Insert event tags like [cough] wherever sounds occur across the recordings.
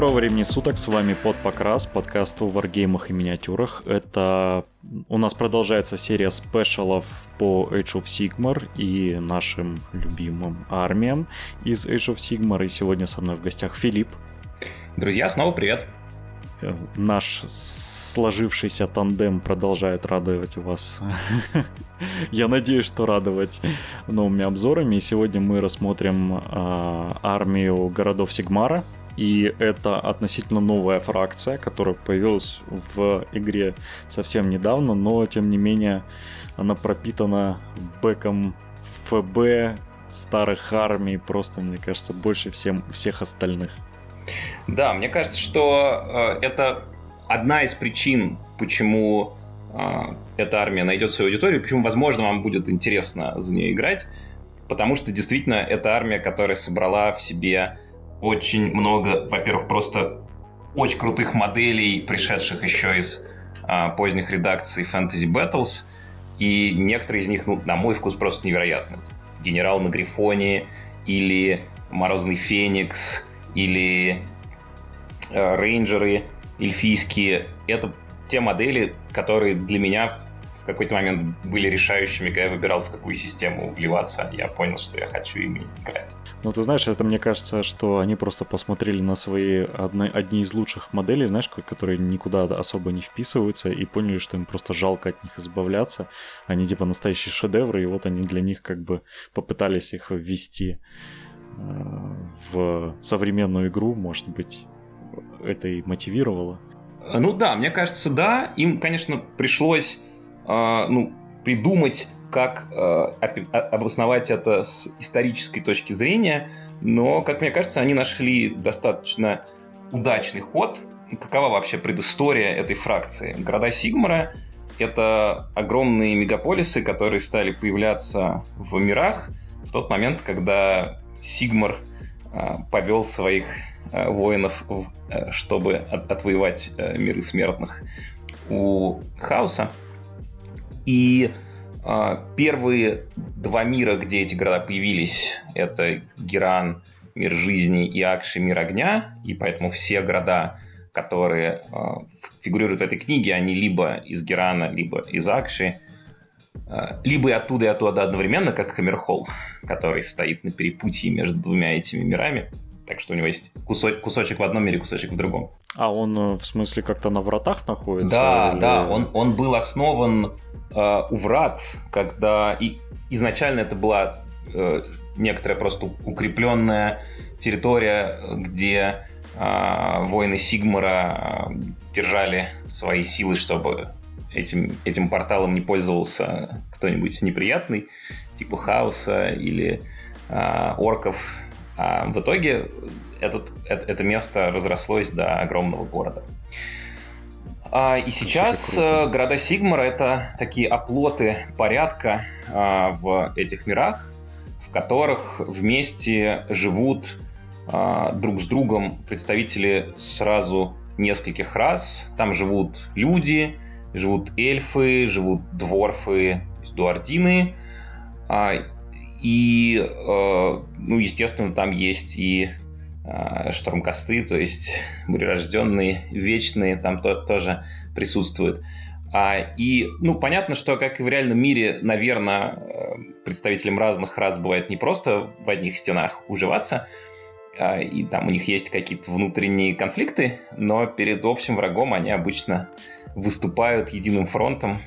Доброго времени суток, с вами Под Покрас, подкаст о варгеймах и миниатюрах. Это у нас продолжается серия спешалов по Age of Sigmar и нашим любимым армиям из Age of Sigmar. И сегодня со мной в гостях Филипп. Друзья, снова привет. Э, наш сложившийся тандем продолжает радовать вас. [laughs] Я надеюсь, что радовать новыми обзорами. И сегодня мы рассмотрим э, армию городов Сигмара, и это относительно новая фракция, которая появилась в игре совсем недавно, но тем не менее она пропитана бэком ФБ, старых армий, просто, мне кажется, больше всем, всех остальных. Да, мне кажется, что э, это одна из причин, почему э, эта армия найдет свою аудиторию, почему, возможно, вам будет интересно за нее играть, потому что действительно это армия, которая собрала в себе очень много, во-первых, просто очень крутых моделей, пришедших еще из а, поздних редакций Fantasy Battles, и некоторые из них, ну, на мой вкус, просто невероятны. Генерал на Грифоне, или Морозный Феникс, или э, Рейнджеры эльфийские. Это те модели, которые для меня какой-то момент были решающими, когда я выбирал, в какую систему вливаться. Я понял, что я хочу ими играть. Ну, ты знаешь, это мне кажется, что они просто посмотрели на свои одни, одни из лучших моделей, знаешь, которые никуда особо не вписываются, и поняли, что им просто жалко от них избавляться. Они типа настоящие шедевры, и вот они для них как бы попытались их ввести э, в современную игру, может быть, это и мотивировало. Ну да, мне кажется, да. Им, конечно, пришлось ну, придумать как э, обосновать это с исторической точки зрения, но, как мне кажется, они нашли достаточно удачный ход. Какова вообще предыстория этой фракции? Города Сигмара — это огромные мегаполисы, которые стали появляться в мирах в тот момент, когда Сигмар э, повел своих э, воинов, чтобы от, отвоевать миры смертных у Хаоса. И а, первые два мира, где эти города появились, это Геран, мир жизни и Акши, мир огня, и поэтому все города, которые а, фигурируют в этой книге, они либо из Герана, либо из Акши, а, либо и оттуда, и оттуда одновременно, как Хаммерхолл, который стоит на перепутье между двумя этими мирами. Так что у него есть кусочек, кусочек в одном мире, кусочек в другом. А он, э, в смысле, как-то на вратах находится? Да, или... да, он, он был основан э, у врат, когда и изначально это была э, некоторая просто укрепленная территория, где э, воины Сигмара э, держали свои силы, чтобы этим, этим порталом не пользовался кто-нибудь неприятный, типа хаоса или э, орков а в итоге этот, это, это место разрослось до огромного города. А, и сейчас э, города Сигмара это такие оплоты порядка а, в этих мирах, в которых вместе живут а, друг с другом представители сразу нескольких рас. Там живут люди, живут эльфы, живут дворфы, то есть дуардины. И, э, ну, естественно, там есть и э, штурмкосты, то есть [laughs] бурерожденные, вечные, там то, тоже присутствуют. А, и, ну, понятно, что, как и в реальном мире, наверное, э, представителям разных рас бывает не просто в одних стенах уживаться, а, и там у них есть какие-то внутренние конфликты, но перед общим врагом они обычно выступают единым фронтом.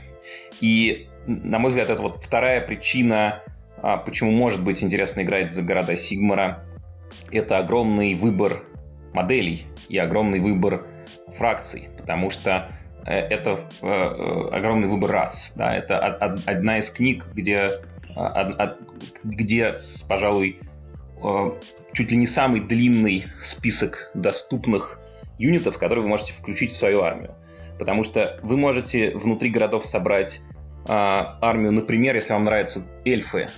И, на мой взгляд, это вот вторая причина а почему может быть интересно играть за города Сигмара? Это огромный выбор моделей и огромный выбор фракций, потому что э, это э, э, огромный выбор рас. Да? Это одна из книг, где, где пожалуй, чуть ли не самый длинный список доступных юнитов, которые вы можете включить в свою армию. Потому что вы можете внутри городов собрать армию, например, если вам нравятся эльфы,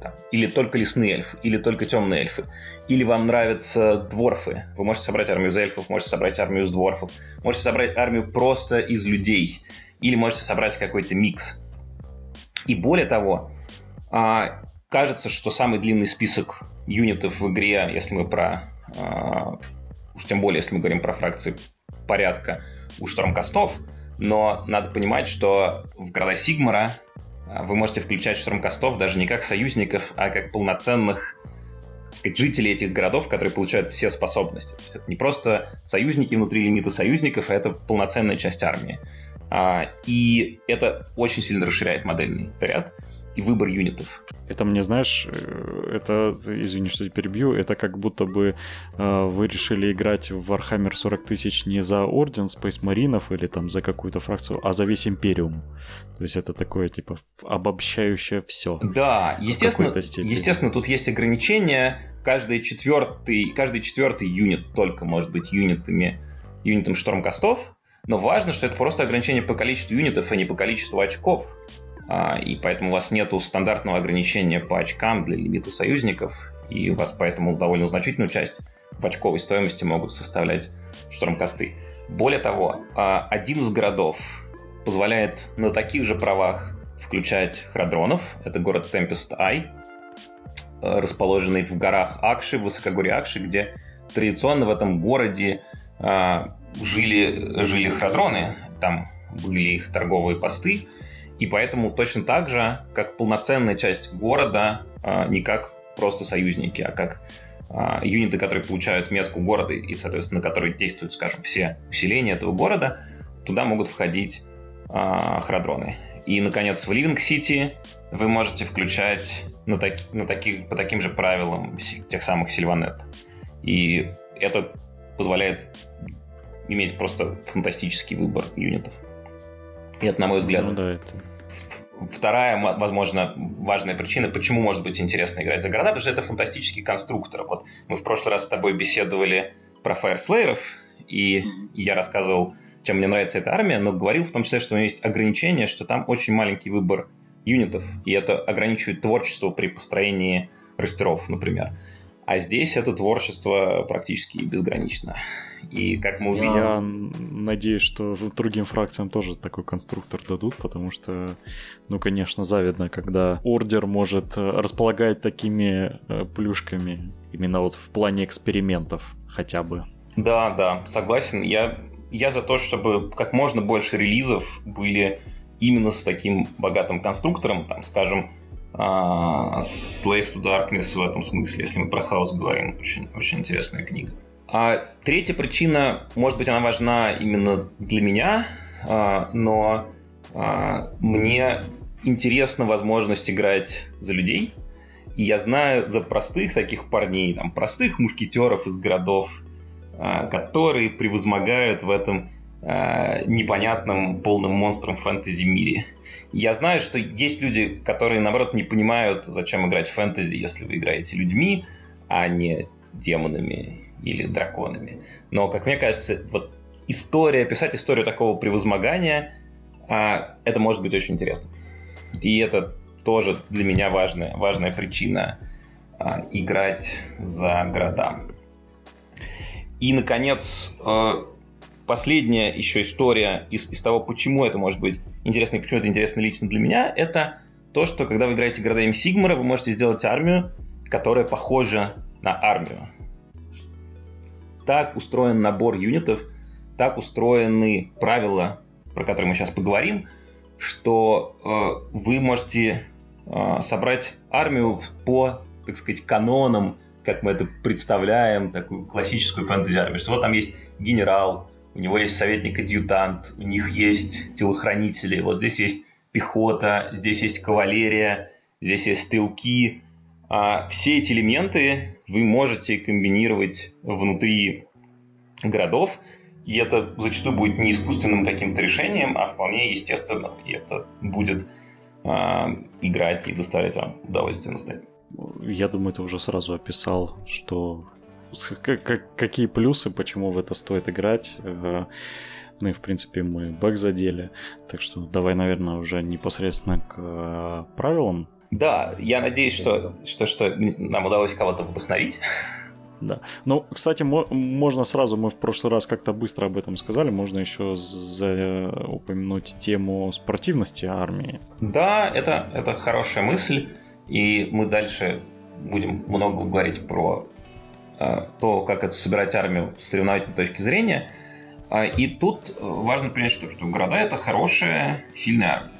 там, или только лесные эльфы, или только темные эльфы, или вам нравятся дворфы, вы можете собрать армию из эльфов, можете собрать армию из дворфов, можете собрать армию просто из людей, или можете собрать какой-то микс. И более того, а, кажется, что самый длинный список юнитов в игре, если мы про уж тем более, если мы говорим про фракции порядка у штурмкастов, но надо понимать, что в города Сигмара а, вы можете включать штурмкастов даже не как союзников, а как полноценных сказать, жителей этих городов, которые получают все способности. То есть это не просто союзники внутри лимита союзников, а это полноценная часть армии. А, и это очень сильно расширяет модельный ряд и выбор юнитов. Это мне, знаешь, э, это, извини, что перебью, это как будто бы э, вы решили играть в Warhammer 40 тысяч не за Орден Space Маринов или там за какую-то фракцию, а за весь Империум. То есть это такое, типа, обобщающее все. Да, естественно, естественно, тут есть ограничения. Каждый четвертый, каждый четвертый юнит только может быть юнитами, юнитом штурмкастов, но важно, что это просто ограничение по количеству юнитов, а не по количеству очков. А, и поэтому у вас нет стандартного ограничения по очкам для лимита союзников, и у вас поэтому довольно значительную часть в очковой стоимости могут составлять штурмкосты. Более того, а, один из городов позволяет на таких же правах включать храдронов. Это город Tempest Eye, расположенный в горах Акши, в высокогорье Акши, где традиционно в этом городе а, жили, жили храдроны. Там были их торговые посты, и поэтому точно так же, как полноценная часть города, а, не как просто союзники, а как а, юниты, которые получают метку города и, соответственно, на которые действуют, скажем, все усиления этого города, туда могут входить а, храдроны. И, наконец, в Living City вы можете включать на, так, на таких, по таким же правилам тех самых Сильванет. И это позволяет иметь просто фантастический выбор юнитов. И это, на мой взгляд, ну, да, это Вторая, возможно, важная причина, почему может быть интересно играть за города, потому что это фантастический конструктор. Вот мы в прошлый раз с тобой беседовали про фаерслееров, и я рассказывал, чем мне нравится эта армия, но говорил в том числе, что у нее есть ограничение, что там очень маленький выбор юнитов, и это ограничивает творчество при построении растеров, например. А здесь это творчество практически безгранично. И как мы увидим... Я надеюсь, что другим фракциям тоже такой конструктор дадут, потому что, ну, конечно, завидно, когда ордер может э, располагать такими э, плюшками именно вот в плане экспериментов хотя бы. Да, да, согласен. Я, я за то, чтобы как можно больше релизов были именно с таким богатым конструктором, там, скажем, а, Slaves to Darkness в этом смысле, если мы про хаос говорим. Очень, очень интересная книга. А третья причина, может быть, она важна именно для меня, а, но а, мне интересна возможность играть за людей. И я знаю за простых таких парней, там, простых мушкетеров из городов, а, которые превозмогают в этом непонятном полным монстром фэнтези мире. Я знаю, что есть люди, которые, наоборот, не понимают, зачем играть в фэнтези, если вы играете людьми, а не демонами или драконами. Но, как мне кажется, вот история, писать историю такого превозмогания, а, это может быть очень интересно. И это тоже для меня важная, важная причина а, играть за города. И, наконец, э, последняя еще история из, из того, почему это может быть интересно и почему это интересно лично для меня, это то, что когда вы играете города Сигмара, вы можете сделать армию, которая похожа на армию. Так устроен набор юнитов, так устроены правила, про которые мы сейчас поговорим, что э, вы можете э, собрать армию по, так сказать, канонам, как мы это представляем, такую классическую фэнтези-армию, что вот там есть генерал, у него есть советник-адъютант, у них есть телохранители, вот здесь есть пехота, здесь есть кавалерия, здесь есть стрелки. А все эти элементы вы можете комбинировать внутри городов, и это зачастую будет не искусственным каким-то решением, а вполне естественным, и это будет а, играть и доставлять вам удовольствие настоящее. Я думаю, ты уже сразу описал, что [laughs] какие плюсы, почему в это стоит играть. Э, ну и, в принципе, мы бэк задели. Так что давай, наверное, уже непосредственно к э, правилам. Да, я надеюсь, что, что, что нам удалось кого-то вдохновить. Да. Ну, кстати, можно сразу, мы в прошлый раз как-то быстро об этом сказали, можно еще за, упомянуть тему спортивности армии. Да, это, это хорошая мысль, и мы дальше будем много говорить про то, как это собирать армию с соревновательной точки зрения. И тут важно принять, что, что города — это хорошая, сильная армия.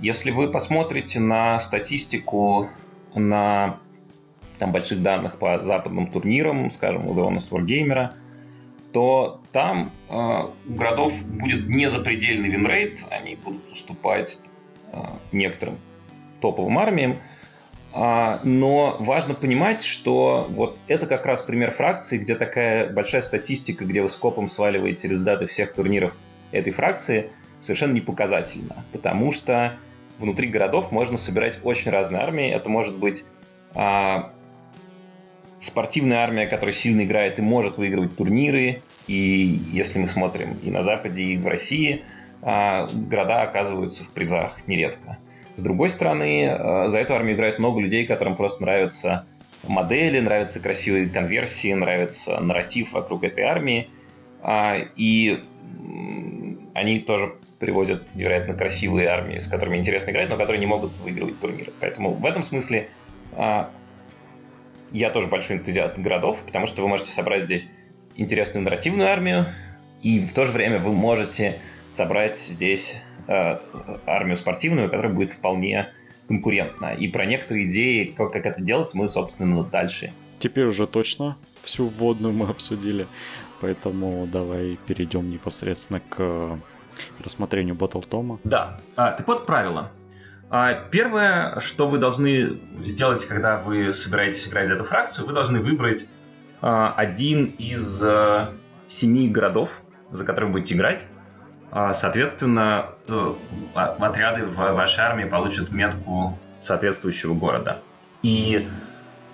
Если вы посмотрите на статистику на там, больших данных по западным турнирам, скажем, у The Honest Wargamer, то там э, у городов будет незапредельный win rate, они будут уступать э, некоторым топовым армиям, э, но важно понимать, что вот это как раз пример фракции, где такая большая статистика, где вы скопом сваливаете результаты всех турниров этой фракции, совершенно не показательно, потому что внутри городов можно собирать очень разные армии. Это может быть а, спортивная армия, которая сильно играет и может выигрывать турниры. И если мы смотрим и на Западе, и в России, а, города оказываются в призах нередко. С другой стороны, а, за эту армию играет много людей, которым просто нравятся модели, нравятся красивые конверсии, нравится нарратив вокруг этой армии. А, и они тоже привозят невероятно красивые армии, с которыми интересно играть, но которые не могут выигрывать турниры. Поэтому в этом смысле а, я тоже большой энтузиаст городов, потому что вы можете собрать здесь интересную нарративную армию, и в то же время вы можете собрать здесь а, армию спортивную, которая будет вполне конкурентна. И про некоторые идеи, как, как это делать, мы, собственно, дальше. Теперь уже точно всю вводную мы обсудили, поэтому давай перейдем непосредственно к рассмотрению Battle Тома. Да. А, так вот, правило. А, первое, что вы должны сделать, когда вы собираетесь играть за эту фракцию, вы должны выбрать а, один из а, семи городов, за которые будете играть. А, соответственно, э, отряды в вашей армии получат метку соответствующего города. И,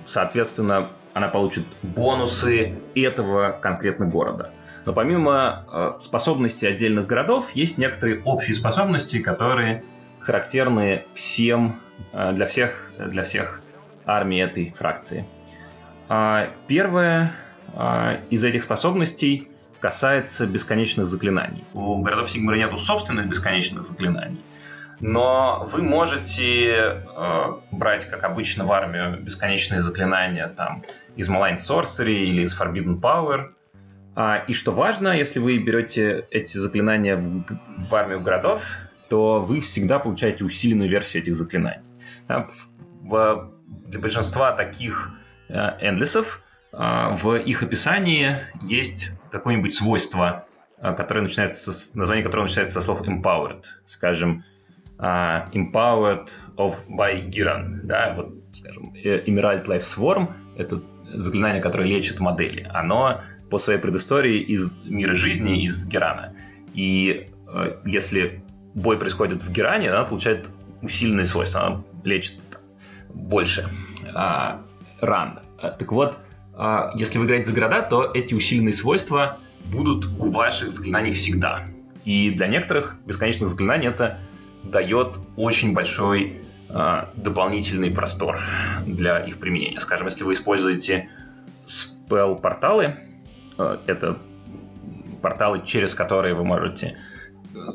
соответственно, она получит бонусы этого конкретного города. Но помимо э, способностей отдельных городов, есть некоторые общие способности, которые характерны всем, э, для, всех, для всех армий этой фракции. А, первое э, из этих способностей касается бесконечных заклинаний. У городов Сигмара нету собственных бесконечных заклинаний, но вы можете э, брать, как обычно в армию, бесконечные заклинания там, из Malign Sorcery или из Forbidden Power – а, и что важно, если вы берете эти заклинания в, в армию городов, то вы всегда получаете усиленную версию этих заклинаний. Да, в, для большинства таких э, эндлисов э, в их описании есть какое-нибудь свойство, э, которое начинается с, название которого начинается со слов empowered. Скажем, э, empowered of by Giran. Да, вот, скажем, Emerald Life Swarm — это заклинание, которое лечит модели. Оно по своей предыстории из мира жизни, из Герана. И э, если бой происходит в Геране, она получает усиленные свойства, она лечит больше а, ран. А, так вот, а, если вы играете за города, то эти усиленные свойства будут у ваших заклинаний всегда. И для некоторых бесконечных заклинаний это дает очень большой а, дополнительный простор для их применения. Скажем, если вы используете спел-порталы, Э, это порталы, через которые вы можете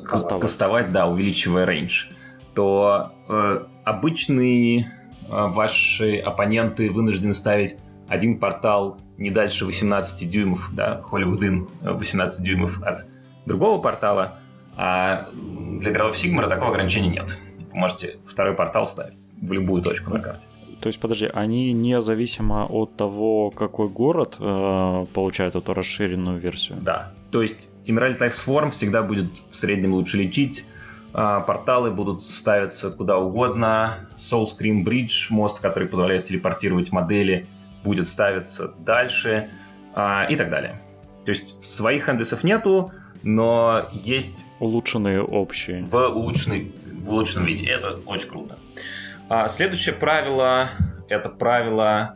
кастовать, кастовать да, увеличивая рейндж, то э, обычные э, ваши оппоненты вынуждены ставить один портал не дальше 18 дюймов, да, Within 18 дюймов от другого портала, а для игроков Sigmar такого ограничения нет. Вы можете второй портал ставить в любую точку на карте. То есть, подожди, они независимо от того, какой город э, получает эту расширенную версию? Да. То есть, Emerald Life Swarm всегда будет в среднем лучше лечить. Э, порталы будут ставиться куда угодно. Soul Scream Bridge, мост, который позволяет телепортировать модели, будет ставиться дальше э, и так далее. То есть, своих хендесов нету, но есть... Улучшенные общие. В, улучшенной, в улучшенном виде. Это очень круто. А, следующее правило — это правило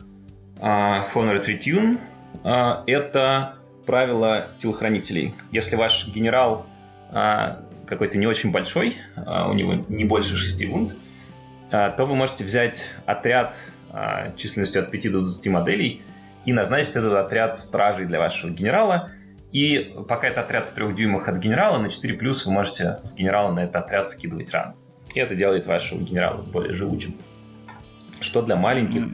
а, Honored Retune. А, это правило телохранителей. Если ваш генерал а, какой-то не очень большой, а, у него не больше 6 вунд, а, то вы можете взять отряд а, численностью от 5 до 20 моделей и назначить этот отряд стражей для вашего генерала. И пока это отряд в трех дюймах от генерала, на 4 плюс вы можете с генерала на этот отряд скидывать раны. И это делает вашего генерала более живучим. Что для маленьких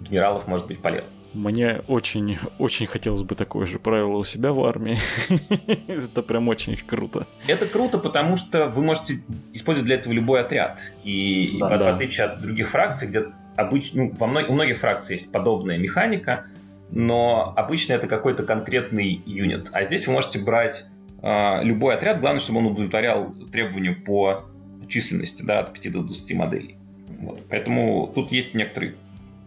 генералов может быть полезно. Мне очень, очень хотелось бы такое же правило у себя в армии. [laughs] Это прям очень круто. Это круто, потому что вы можете использовать для этого любой отряд. И да, в, да. отличие от других фракций, где обычно, ну, во у многих фракций есть подобная механика, но обычно это какой-то конкретный юнит. А здесь вы можете брать э, любой отряд, главное, чтобы он удовлетворял требованию по численности, да, от 5 до 20 моделей. Вот. Поэтому тут есть некоторый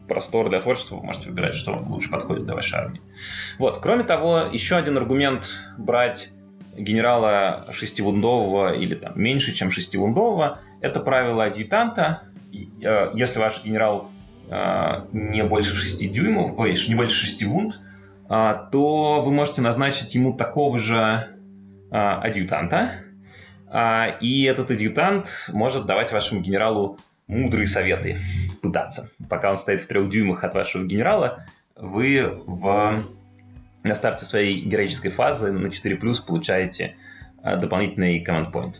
простор для творчества, вы можете выбирать, что вам лучше подходит для вашей армии. Вот. Кроме того, еще один аргумент брать генерала шестивундового или там меньше, чем шестивундового, это правило адъютанта. Э, если ваш генерал э, не больше 6 дюймов, ой, не больше 6 вунд, э, то вы можете назначить ему такого же адъютанта, и этот адъютант может давать вашему генералу мудрые советы пытаться. Пока он стоит в трех дюймах от вашего генерала, вы в, на старте своей героической фазы на 4 плюс получаете а, дополнительный command point.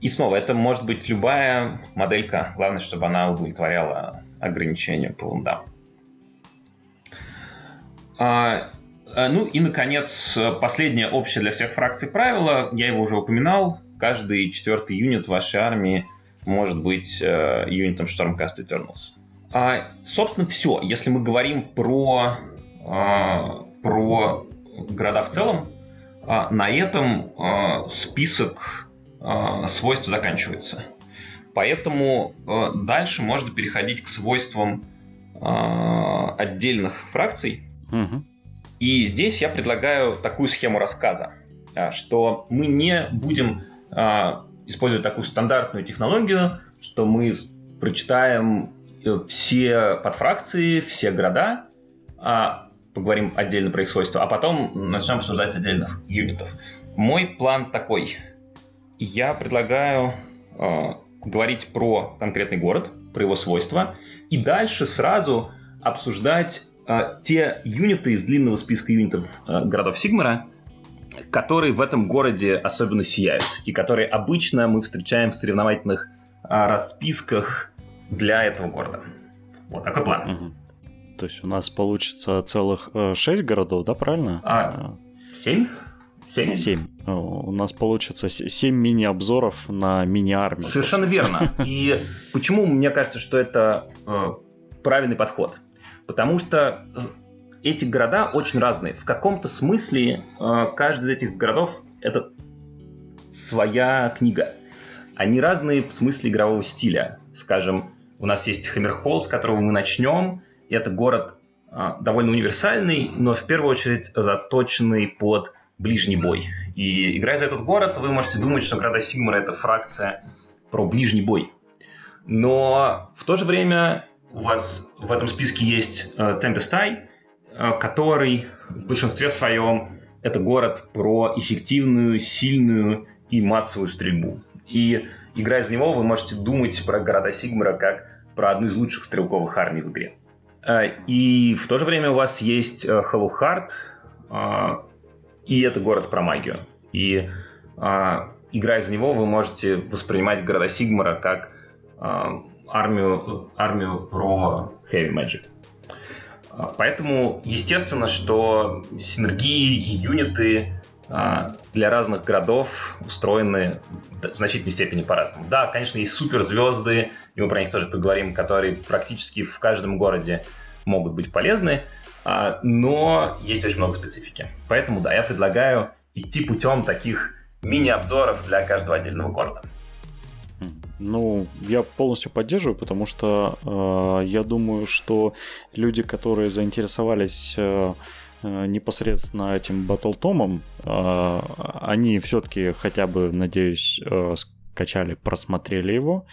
И снова, это может быть любая моделька, главное, чтобы она удовлетворяла ограничению по лундам. А, ну и, наконец, последнее общее для всех фракций правило, я его уже упоминал, каждый четвертый юнит вашей армии может быть э, юнитом Stormcast Eternals. А, собственно, все. Если мы говорим про, а, про города в целом, а, на этом а, список а, свойств заканчивается. Поэтому а, дальше можно переходить к свойствам а, отдельных фракций. Угу. И здесь я предлагаю такую схему рассказа, а, что мы не будем а, использовать такую стандартную технологию, что мы прочитаем э, все подфракции, все города, а поговорим отдельно про их свойства, а потом начнем обсуждать отдельных юнитов. Мой план такой. Я предлагаю э, говорить про конкретный город, про его свойства, и дальше сразу обсуждать те юниты из длинного списка юнитов э, городов Сигмара, которые в этом городе особенно сияют, и которые обычно мы встречаем в соревновательных а, расписках для этого города. Вот такой план. Угу. То есть у нас получится целых э, 6 городов, да, правильно? А, 7? 7. 7. У нас получится 7 мини-обзоров на мини-армию. Совершенно верно. И почему мне кажется, что это э, правильный подход? Потому что э, эти города очень разные. В каком-то смысле э, каждый из этих городов это своя книга. Они разные в смысле игрового стиля. Скажем, у нас есть Хаммерхолл, с которого мы начнем. Это город э, довольно универсальный, но в первую очередь заточенный под ближний бой. И играя за этот город, вы можете думать, что города Сигмара это фракция про ближний бой. Но в то же время у вас в этом списке есть э, Tempest Э, который в большинстве своем это город про эффективную, сильную и массовую стрельбу. И играя за него, вы можете думать про города Сигмара как про одну из лучших стрелковых армий в игре. Э, и в то же время у вас есть э, Heart, и это город про магию. И играя за него, вы можете воспринимать города Сигмара как армию, армию про Heavy Magic. А, поэтому, естественно, что синергии и юниты а, для разных городов устроены в значительной степени по-разному. Да, конечно, есть суперзвезды, и мы про них тоже поговорим, которые практически в каждом городе могут быть полезны, а, но есть очень много специфики. Поэтому, да, я предлагаю идти путем таких мини-обзоров для каждого отдельного города. Ну, я полностью поддерживаю, потому что э, я думаю, что люди, которые заинтересовались э, э непосредственно этим батлтомом, э, они все-таки хотя бы, надеюсь, э, скачали, просмотрели его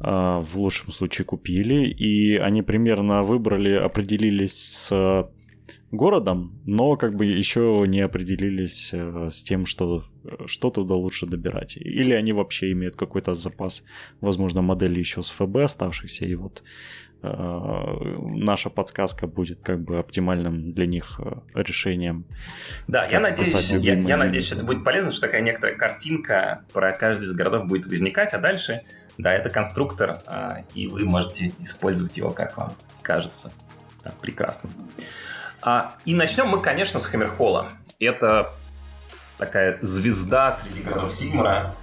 э, в лучшем случае купили, и они примерно выбрали, определились с городом, но как бы еще не определились э, с тем, что, что туда лучше добирать. Или они вообще имеют какой-то запас, возможно, модели еще с ФБ оставшихся, и вот э, наша подсказка будет как бы оптимальным для них э, решением. Да, я надеюсь, я, я надеюсь, что это будет полезно, что такая некоторая картинка про каждый из городов будет возникать, а дальше Да, это конструктор, а, и вы можете использовать его, как вам кажется. Прекрасно. А, и начнем мы, конечно, с Хаммерхолла. Это такая звезда среди городов Сигмара,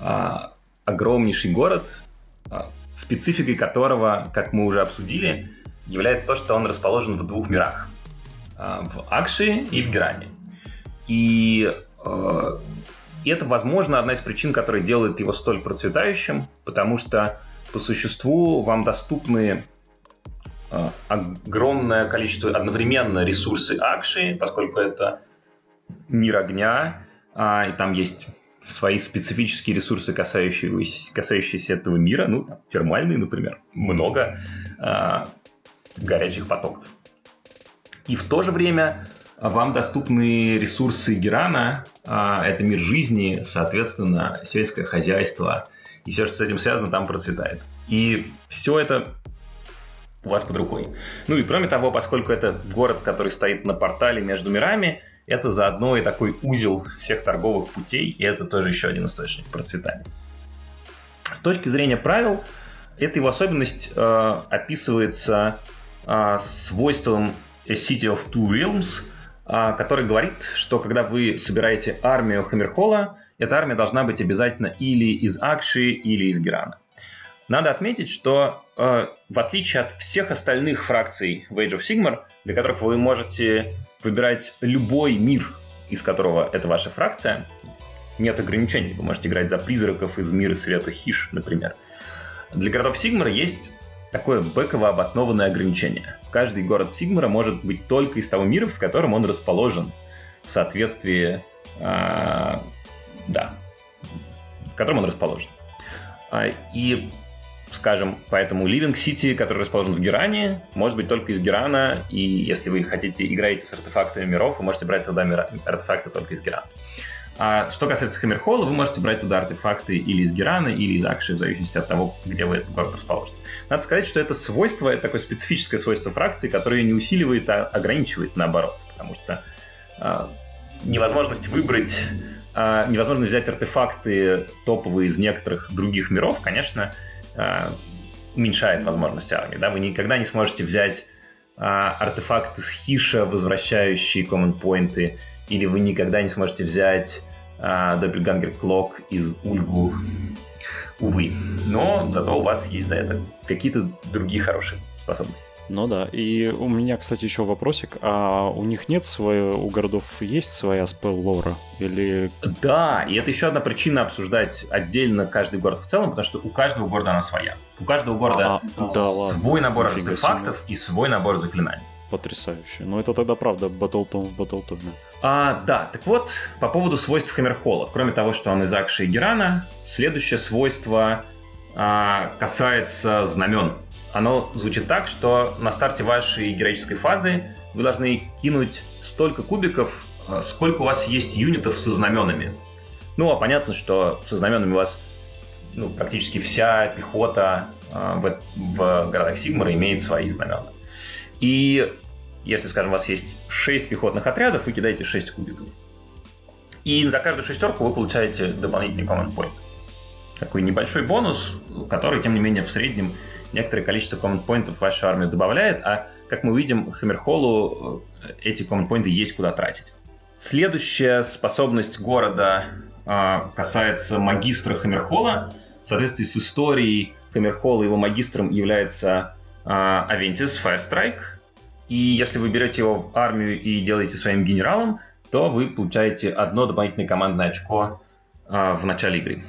а, огромнейший город, а, спецификой которого, как мы уже обсудили, является то, что он расположен в двух мирах. А, в Акши и в Геране. И э, это, возможно, одна из причин, которая делает его столь процветающим, потому что по существу вам доступны огромное количество одновременно ресурсы Акши, поскольку это мир огня, э, и там есть свои специфические ресурсы, касающиеся, касающиеся этого мира, ну, там, термальные, например, много э, горячих потоков. И в то же время вам доступны ресурсы Герана, а, это мир жизни, соответственно, сельское хозяйство, и все, что с этим связано, там процветает. И все это у вас под рукой. Ну и кроме того, поскольку это город, который стоит на портале между мирами, это заодно и такой узел всех торговых путей, и это тоже еще один источник процветания. С точки зрения правил, эта его особенность э, описывается э, свойством A City of Two Realms, э, который говорит, что когда вы собираете армию Хаммерхола, эта армия должна быть обязательно или из Акши, или из Герана. Надо отметить, что э, в отличие от всех остальных фракций в Age of Sigmar, для которых вы можете выбирать любой мир, из которого это ваша фракция, нет ограничений. Вы можете играть за призраков из мира света Хиш, например. Для городов Сигмара есть такое бэково обоснованное ограничение. Каждый город Сигмара может быть только из того мира, в котором он расположен в соответствии, э, да, в котором он расположен. А, и скажем, поэтому Living City, который расположен в Геране, может быть только из Герана, и если вы хотите, играете с артефактами миров, вы можете брать туда мира, артефакты только из Герана. А что касается Хаммерхолла, вы можете брать туда артефакты или из Герана, или из Акши, в зависимости от того, где вы этот город расположите. Надо сказать, что это свойство, это такое специфическое свойство фракции, которое не усиливает, а ограничивает наоборот, потому что а, невозможность выбрать, а, невозможно взять артефакты топовые из некоторых других миров, конечно, уменьшает возможности армии. Да? Вы никогда не сможете взять а, артефакты с хиша, возвращающие common поинты, или вы никогда не сможете взять а, Clock из Ульгу. Увы. Но зато у вас есть за это какие-то другие хорошие способности. Ну да, и у меня, кстати, еще вопросик. А у них нет своего, у городов есть своя спел лора? Или... Да, и это еще одна причина обсуждать отдельно каждый город в целом, потому что у каждого города она своя. У каждого города а, да, свой ладно. набор артефактов и свой набор заклинаний. Потрясающе. Но это тогда правда Батлтон в Батлтоне. А, да, так вот, по поводу свойств Хаммерхолла. Кроме того, что он из Акши и Герана, следующее свойство а, касается знамен оно звучит так, что на старте вашей героической фазы вы должны кинуть столько кубиков, э, сколько у вас есть юнитов со знаменами. Ну, а понятно, что со знаменами у вас ну, практически вся пехота э, в, в городах Сигмара имеет свои знамена. И если, скажем, у вас есть 6 пехотных отрядов, вы кидаете 6 кубиков. И за каждую шестерку вы получаете дополнительный command point. Такой небольшой бонус, который, тем не менее, в среднем некоторое количество команд-поинтов в вашу армию добавляет, а, как мы видим, Хаммерхоллу э, эти команд-поинты есть куда тратить. Следующая способность города а, касается магистра Хаммерхолла. В соответствии с историей Хаммерхолла его магистром является а, Авентис Firestrike. И если вы берете его в армию и делаете своим генералом, то вы получаете одно дополнительное командное очко а, в начале игры.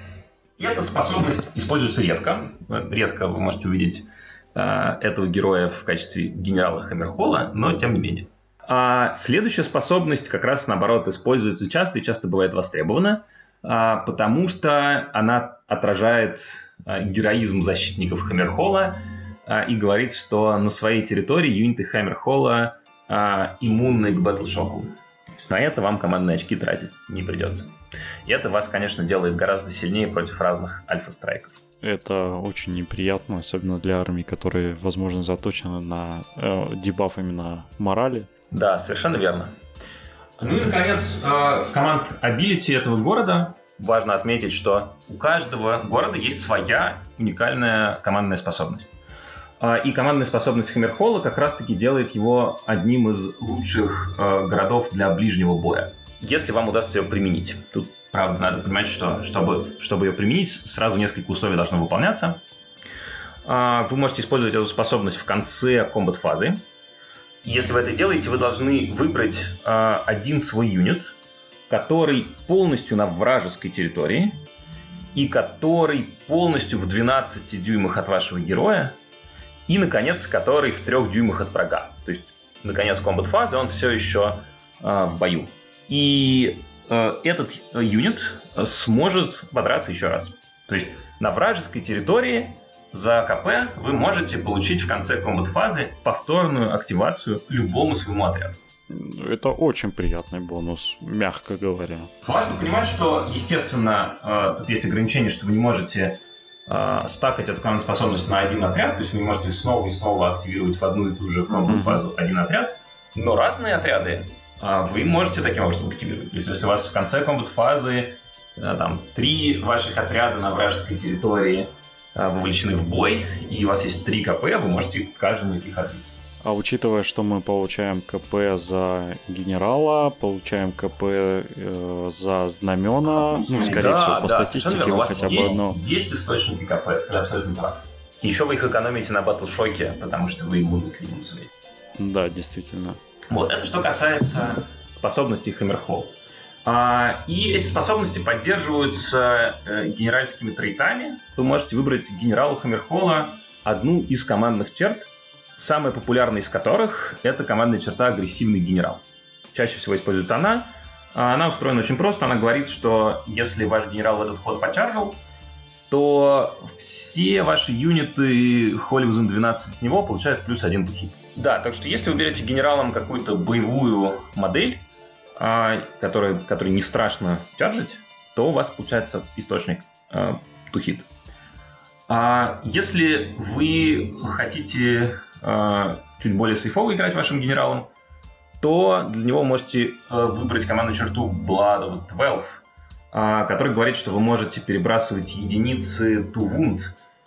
И эта способность используется редко. Редко вы можете увидеть э, этого героя в качестве генерала Хаммерхолла, но тем не менее. А следующая способность как раз наоборот используется часто и часто бывает востребована, а, потому что она отражает а, героизм защитников Хаммерхолла а, и говорит, что на своей территории юниты Хаммерхолла иммунны к батлшоку. На это вам командные очки тратить не придется. И это вас, конечно, делает гораздо сильнее против разных альфа-страйков. Это очень неприятно, особенно для армии, которые, возможно, заточены на э, дебаф именно морали. Да, совершенно верно. Ну и, наконец, э, команд абилити этого города. Важно отметить, что у каждого города есть своя уникальная командная способность. А, и командная способность Хаммерхолла как раз-таки делает его одним из лучших э, городов для ближнего боя. Если вам удастся ее применить. Тут, правда, надо понимать, что чтобы, чтобы ее применить, сразу несколько условий должно выполняться. А, вы можете использовать эту способность в конце комбат-фазы. Если вы это делаете, вы должны выбрать а, один свой юнит, который полностью на вражеской территории и который полностью в 12 дюймах от вашего героя, и, наконец, который в 3 дюймах от врага. То есть, наконец, комбат-фазы, он все еще э, в бою. И э, этот юнит сможет подраться еще раз. То есть, на вражеской территории за КП вы можете получить в конце комбат-фазы повторную активацию любому своему отряду. Это очень приятный бонус, мягко говоря. Важно понимать, что, естественно, э, тут есть ограничение, что вы не можете э, стакать эту командную способность на один отряд, то есть вы не можете снова и снова активировать в одну и ту же фазу один отряд, но разные отряды э, вы можете таким образом активировать. То есть если у вас в конце комбат-фазы там три ваших отряда на вражеской территории вовлечены в бой, и у вас есть три КП, вы можете каждому из них отбиться. А учитывая, что мы получаем КП за генерала, получаем КП э, за знамена, ну, скорее да, всего, по да, статистике вы хотя бы есть, одно... Есть источники КП, ты абсолютно прав. Еще вы их экономите на батлшоке, потому что вы иммунны к своей. Да, действительно. Вот, это что касается способностей Хаммерхолл. И эти способности поддерживаются э, генеральскими трейтами. Вы можете выбрать генералу Хаммерхолла одну из командных черт, самая популярная из которых — это командная черта «агрессивный генерал». Чаще всего используется она. А она устроена очень просто. Она говорит, что если ваш генерал в этот ход почаржил, то все ваши юниты Холливзен 12 от него получают плюс один тухит. Да, так что если вы берете генералом какую-то боевую модель, а, которая, которой не страшно чаржить, то у вас получается источник а, тухит. А если вы хотите э, чуть более сейфово играть вашим генералом, то для него можете э, выбрать командную черту Blood of 12, э, который говорит, что вы можете перебрасывать единицы to wound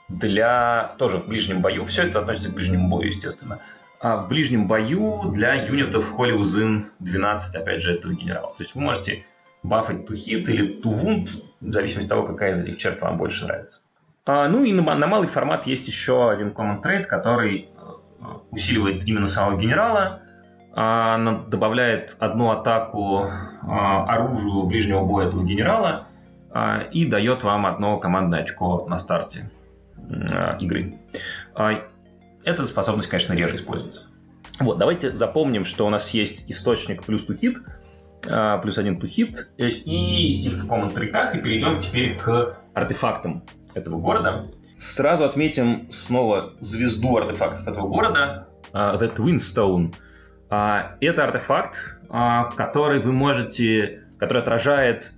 для тоже в ближнем бою. Все это относится к ближнему бою, естественно. А в ближнем бою для юнитов Holy Within 12, опять же, этого генерала. То есть вы можете бафать to hit или to wound, в зависимости от того, какая из этих черт вам больше нравится. А, ну и на, на малый формат есть еще один common trade, который усиливает именно самого генерала, а добавляет одну атаку а, оружию ближнего боя этого генерала а, и дает вам одно командное очко на старте игры. Эта способность, конечно, реже используется. Вот, давайте запомним, что у нас есть источник плюс тухит, плюс один тухит, и в common треках, и перейдем теперь к артефактам этого города. Сразу отметим снова звезду артефактов этого города, uh, The Twinstone. Uh, это артефакт, uh, который вы можете, который отражает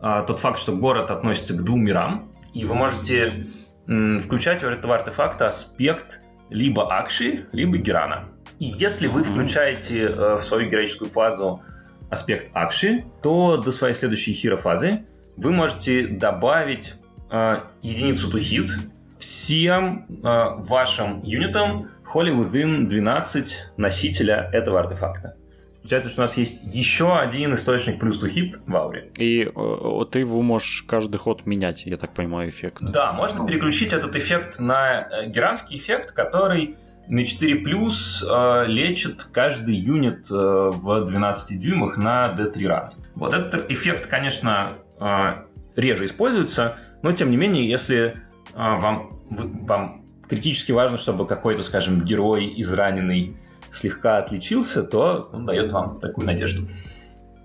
uh, тот факт, что город относится к двум мирам, и вы можете включать в этого артефакта аспект либо Акши, либо Герана. И если вы включаете uh, в свою героическую фазу аспект Акши, то до своей следующей хиро фазы вы можете добавить uh, единицу тухит всем э, вашим юнитам Holy Within 12 носителя этого артефакта. Получается, что у нас есть еще один источник плюс to hit в ауре. И э, ты его можешь каждый ход менять, я так понимаю, эффект. Да, можно переключить этот эффект на э, геранский эффект, который на 4 плюс э, лечит каждый юнит э, в 12 дюймах на D3 раны. Вот этот эффект, конечно, э, реже используется, но тем не менее, если а, вам, вам критически важно, чтобы какой-то, скажем, герой израненный слегка отличился, то он дает вам такую надежду.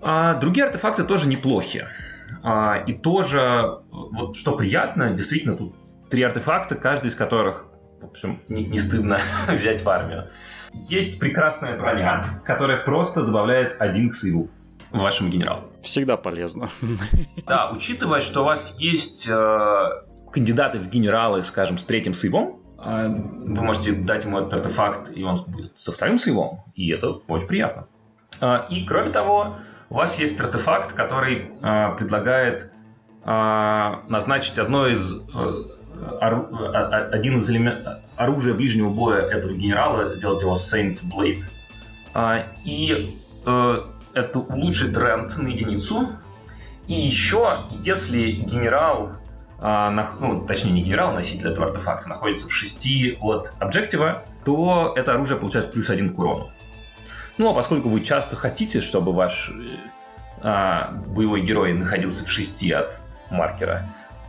А другие артефакты тоже неплохи. А, и тоже, вот что приятно, действительно, тут три артефакта, каждый из которых, в общем, не, не стыдно [laughs] взять в армию. Есть прекрасная броня, которая просто добавляет один к сейву вашему генералу. Всегда полезно. [laughs] Да, учитывая, что у вас есть э, кандидаты в генералы, скажем, с третьим сейвом, вы можете дать ему этот артефакт, и он будет со вторым сейвом, и это очень приятно. А, и кроме того, у вас есть артефакт, который а, предлагает назначить одно из один из элементов оружия ближнего боя этого генерала, сделать его Saints Blade. И это улучшит тренд на единицу. И еще, если генерал, ну, точнее не генерал, носитель этого артефакта, находится в 6 от объектива, то это оружие получает плюс один к урону. Ну, а поскольку вы часто хотите, чтобы ваш а, боевой герой находился в 6 от маркера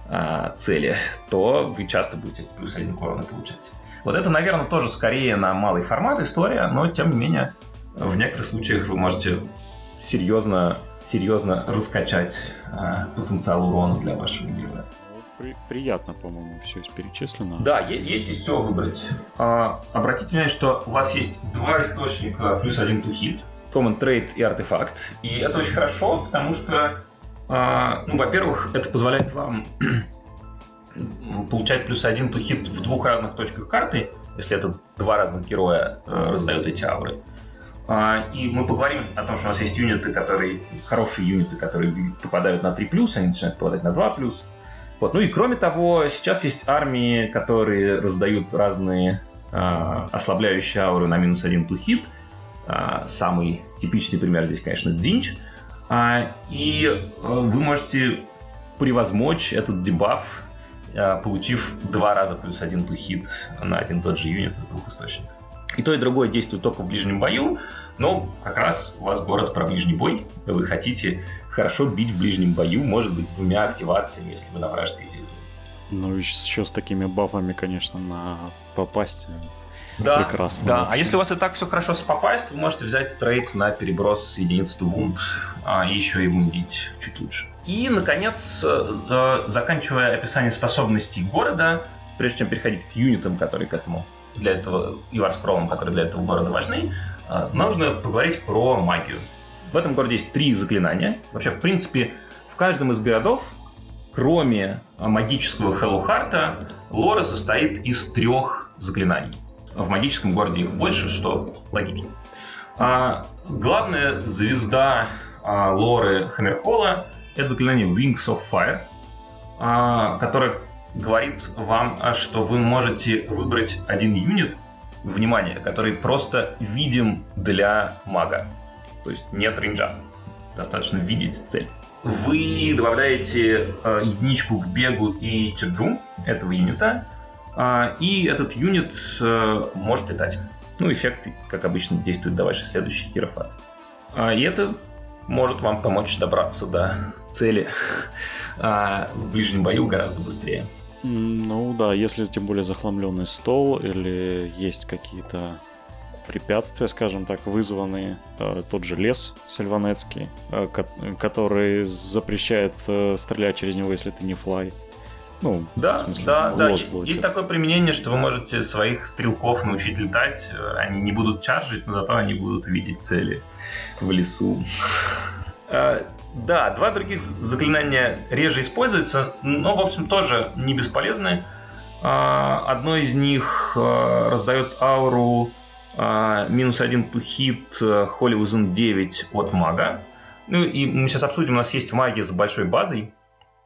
а, цели, то вы часто будете плюс один к урону получать. Вот это, наверное, тоже скорее на малый формат история, но тем не менее в некоторых случаях вы можете серьезно, серьезно раскачать а, потенциал урона для вашего героя. При, приятно, по-моему, все перечислено. Да, есть из всего выбрать. А, обратите внимание, что у вас есть два источника плюс один hit. Common Trade и артефакт. И это очень хорошо, потому что, а, ну, во-первых, это позволяет вам [clears throat] получать плюс один hit в двух разных точках карты, если это два разных героя э, раздают эти ауры. А, и мы поговорим о том, что у нас есть юниты, которые хорошие юниты, которые попадают на 3 они начинают попадать на 2 Вот. Ну и кроме того, сейчас есть армии, которые раздают разные а, ослабляющие ауры на минус 1 to hit. А, самый типичный пример здесь, конечно, Дзинч. А, и а, вы можете превозмочь этот дебаф, а, получив два раза плюс один hit на один тот же юнит из двух источников. И то, и другое действует только в ближнем бою, но как раз у вас город про ближний бой, вы хотите хорошо бить в ближнем бою, может быть, с двумя активациями, если вы на вражеской территории. Ну, еще с такими бафами, конечно, на попасть да, прекрасно. Да, вообще. а если у вас и так все хорошо с попасть, вы можете взять трейд на переброс с единиц to wound, а еще и вундить чуть лучше. И, наконец, э, заканчивая описание способностей города, прежде чем переходить к юнитам, которые к этому для этого, и варскроллам, которые для этого города важны, нужно поговорить про магию. В этом городе есть три заклинания. Вообще, в принципе, в каждом из городов, кроме магического Хеллухарта, лора состоит из трех заклинаний. В магическом городе их больше, что логично. А, главная звезда а, лоры Хаммерхолла — это заклинание Wings of Fire, а, которое говорит вам, а, что вы можете выбрать один юнит, внимание, который просто видим для мага. То есть нет рейнджа. Достаточно видеть цель. Вы добавляете э, единичку к бегу и черджу этого юнита, э, и этот юнит э, может летать. Ну, эффект, как обычно, действует до вашей следующей хирофазы. А, и это может вам помочь добраться до цели [laughs] в ближнем бою гораздо быстрее. Ну да, если тем более захламленный стол или есть какие-то препятствия, скажем так, вызванные, э, тот же лес сильванецкий, э, который запрещает э, стрелять через него, если ты не флай. Ну, да, смысле, да, да. Есть, есть такое применение, что вы можете своих стрелков научить летать. Они не будут чаржить, но зато они будут видеть цели в лесу. Да, два других заклинания реже используются, но, в общем, тоже не бесполезны. Одно из них раздает ауру минус один to hit Holy Within 9 от мага. Ну и мы сейчас обсудим, у нас есть маги с большой базой,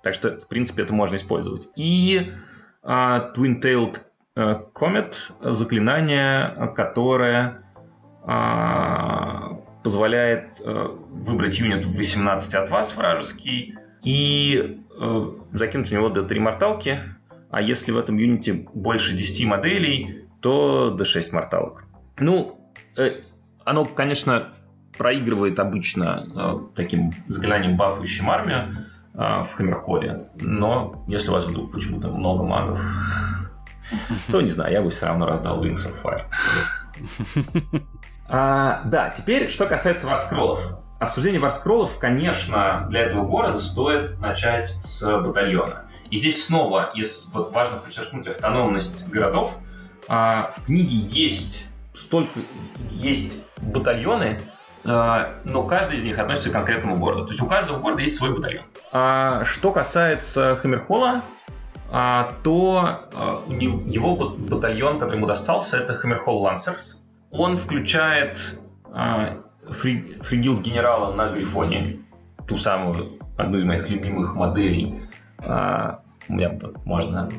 так что, в принципе, это можно использовать. И Twin-Tailed Comet заклинание, которое позволяет э, выбрать юнит 18 от вас вражеский и э, закинуть в него до 3 морталки, а если в этом юните больше 10 моделей, то до 6 морталок. Ну, э, оно, конечно, проигрывает обычно э, таким заклинанием бафующим армию э, в Хаммерхолле, но если у вас вдруг почему-то много магов, то не знаю, я бы все равно раздал Wings of Fire. А, да, теперь, что касается варскроллов. Обсуждение варскроллов, конечно, для этого города стоит начать с батальона. И здесь снова из, вот, важно подчеркнуть автономность городов. А, в книге есть столько есть батальоны, а, но каждый из них относится к конкретному городу. То есть у каждого города есть свой батальон. А, что касается Хаммерхолла, а, то а, его батальон, который ему достался, это Хаммерхолл Лансерс. Он включает фри, фригилд генерала на Грифоне, ту самую, одну из моих любимых моделей а, У меня можно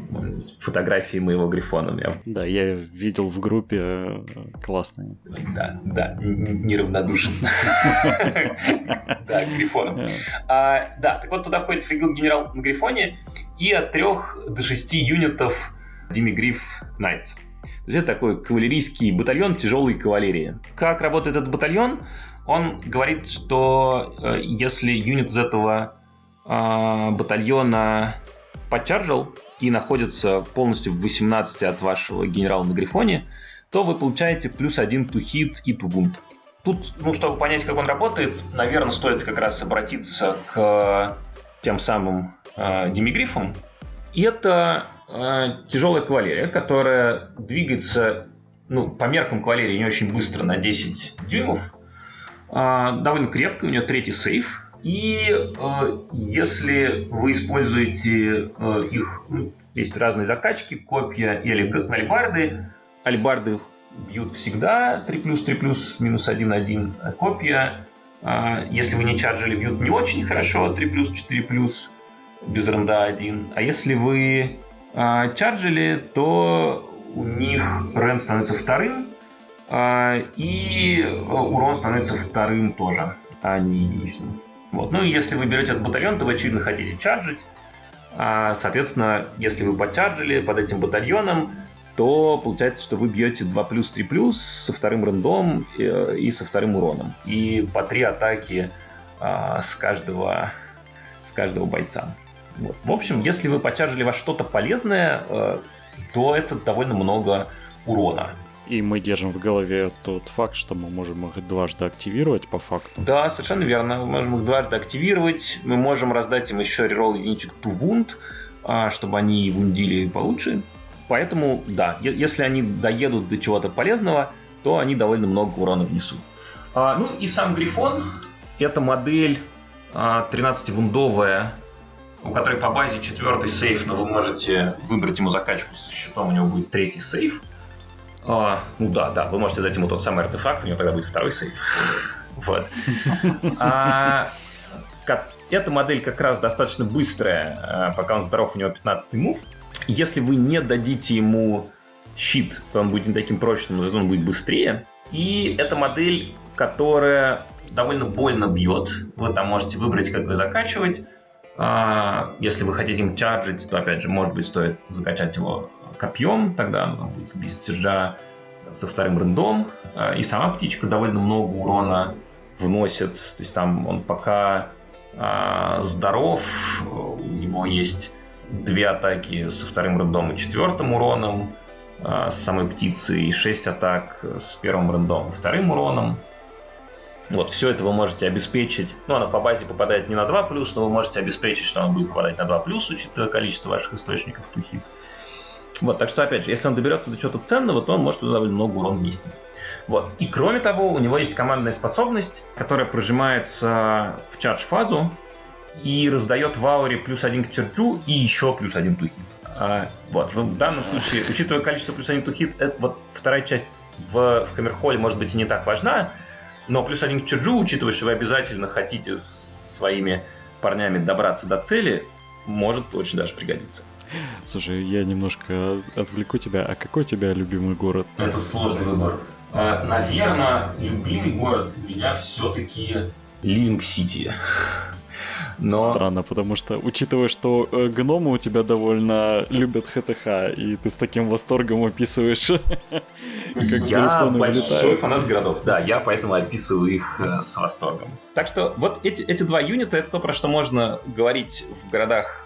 фотографии моего грифона. У меня... Да, я видел в группе э, классные. Да, да, неравнодушен. [laughs] Да, грифоном. А, да, так вот туда входит фрегил генерал на грифоне и от 3 до 6 юнитов Димигриф Найтс. То есть это такой кавалерийский батальон тяжелой кавалерии. Как работает этот батальон? Он говорит, что э, если юнит из этого э, батальона подчаржил и находится полностью в 18 от вашего генерала на Грифоне, то вы получаете плюс один hit и wound. Тут, ну, чтобы понять, как он работает, наверное, стоит как раз обратиться к тем самым э, демигрифам. И это э, тяжелая кавалерия, которая двигается, ну, по меркам кавалерии не очень быстро, на 10 дюймов. Э, довольно крепкая, у нее третий сейф, и э, если вы используете э, их, ну, есть разные закачки, копья или альбарды. Альбарды бьют всегда 3 плюс, 3 плюс, минус 1, 1. А копья, э, если вы не чаржили, бьют не очень хорошо, 3 плюс, 4 плюс, без ренда 1. А если вы э, чаржили, то у них рен становится вторым, э, и урон становится вторым тоже, а не единичным. Вот. Ну и если вы берете этот батальон, то вы, очевидно, хотите чарджить. А, соответственно, если вы почарджили под этим батальоном, то получается, что вы бьете 2 плюс 3 плюс со вторым рандом и, э, и со вторым уроном. И по три атаки а, с, каждого, с каждого бойца. Вот. В общем, если вы почаржили во что-то полезное, а, то это довольно много урона. И мы держим в голове тот факт, что мы можем их дважды активировать по факту. Да, совершенно верно. Мы можем их дважды активировать. Мы можем раздать им еще реролл единичек to wound, а, чтобы они вундили получше. Поэтому, да, если они доедут до чего-то полезного, то они довольно много урона внесут. А, ну и сам Грифон. Это модель 13-вундовая, а, у которой по базе четвертый сейф, но вы можете выбрать ему закачку со счетом, у него будет третий сейф. А, ну да, да, вы можете дать ему тот самый артефакт, у него тогда будет второй сейф. Вот. А, эта модель как раз достаточно быстрая, а, пока он здоров, у него 15 мув. Если вы не дадите ему щит, то он будет не таким прочным, но он будет быстрее. И это модель, которая довольно больно бьет. Вы там можете выбрать, как вы закачивать. А, если вы хотите им чарджить, то, опять же, может быть, стоит закачать его копьем, тогда она будет без стержа со вторым рендом. А, и сама птичка довольно много урона вносит. То есть там он пока а, здоров, у него есть две атаки со вторым рендом и четвертым уроном а, с самой птицей, и шесть атак с первым рендом и вторым уроном. Вот, все это вы можете обеспечить. Ну, она по базе попадает не на 2 плюс, но вы можете обеспечить, что она будет попадать на 2 плюс, учитывая количество ваших источников тухит. Вот, так что, опять же, если он доберется до чего-то ценного, то он может довольно много урона внести. Вот. И кроме того, у него есть командная способность, которая прожимается в чардж-фазу и раздает в ауре плюс один к черджу и еще плюс один тухит. А, вот, в данном случае, учитывая количество плюс один тухит, это вот вторая часть в, в Хаммерхолле может быть и не так важна, но плюс один к черджу, учитывая, что вы обязательно хотите с своими парнями добраться до цели, может очень даже пригодиться. Слушай, я немножко отвлеку тебя. А какой у тебя любимый город? Это сложный выбор. А, наверное, любимый город у меня все-таки Living City. [laughs] Но... Странно, потому что, учитывая, что э, гномы у тебя довольно любят ХТХ, и ты с таким восторгом описываешь, [laughs] как Я большой фанат городов, да, я поэтому описываю их э, с восторгом. Так что вот эти, эти два юнита, это то, про что можно говорить в городах Э,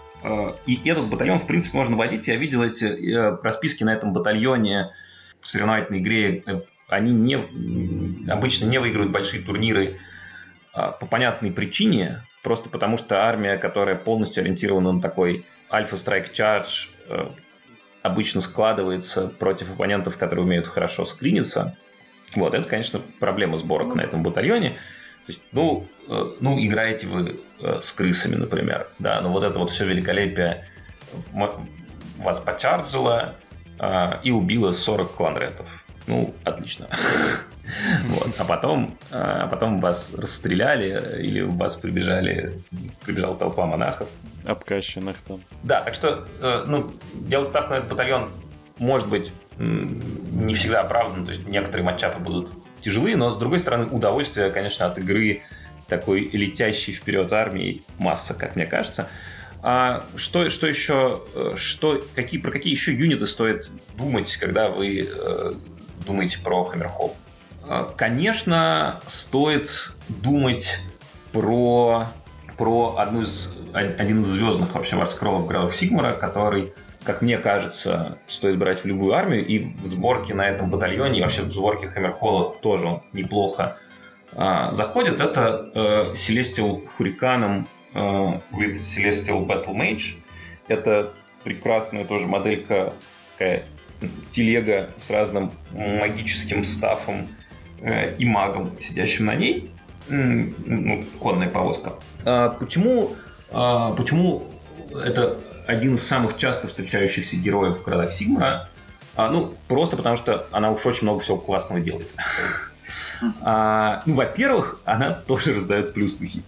и этот батальон, в принципе, можно водить. Я видел эти э, расписки на этом батальоне в соревновательной игре. Э, они не, обычно не выигрывают большие турниры по понятной причине. Просто потому, что армия, которая полностью ориентирована на такой Альфа Страйк Чардж, обычно складывается против оппонентов, которые умеют хорошо скриниться. Вот, это, конечно, проблема сборок на этом батальоне. То есть, ну, э, ну, играете вы э, с крысами, например, да, но вот это вот все великолепие вас почарджило э, и убило 40 кланретов. Ну, отлично. [laughs] Вот. А потом, а потом вас расстреляли или в вас прибежали, прибежала толпа монахов. Обкащенных там. Да, так что э, ну, делать ставку на этот батальон может быть не всегда оправдан, то есть некоторые матчапы будут тяжелые, но с другой стороны удовольствие, конечно, от игры такой летящей вперед армии масса, как мне кажется. А что, что еще, э, что, какие, про какие еще юниты стоит думать, когда вы э, думаете про Хаммерхолл? А, конечно, стоит думать про, про одну из, один из звездных вообще варскроллов Градов Сигмара, который, как мне кажется, стоит брать в любую армию, и в сборке на этом батальоне, и вообще в сборке Хаммерхолла тоже он неплохо а, заходит. Это э, Celestial Hurricane э, with Celestial Battle Mage. Это прекрасная тоже моделька, такая телега с разным магическим стафом э, и магом, сидящим на ней. Ну, конная повозка. А почему, а, почему это один из самых часто встречающихся героев в городах Сигмара? А, ну, просто потому что она уж очень много всего классного делает. [laughs] А, ну, во-первых, она тоже раздает плюс тухит.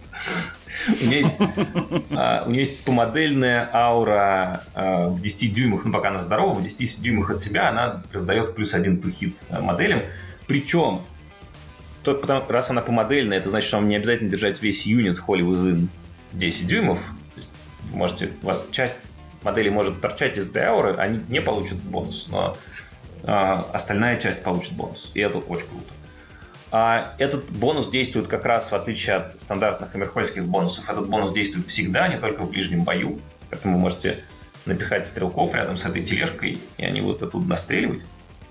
У нее есть, [laughs] а, у нее есть помодельная аура а, в 10 дюймах, ну пока она здорова, в 10 дюймах от себя она раздает плюс один тухит а, моделям. Причем, только потому, раз она помодельная, это значит, что вам не обязательно держать весь юнит Holy Within 10 дюймов. Можете, у вас часть модели может торчать из этой ауры, они не получат бонус, но а, остальная часть получит бонус. И это очень круто. А этот бонус действует как раз в отличие от стандартных хаммерхольских бонусов. Этот бонус действует всегда, не только в ближнем бою. Поэтому вы можете напихать стрелков рядом с этой тележкой, и они будут оттуда настреливать.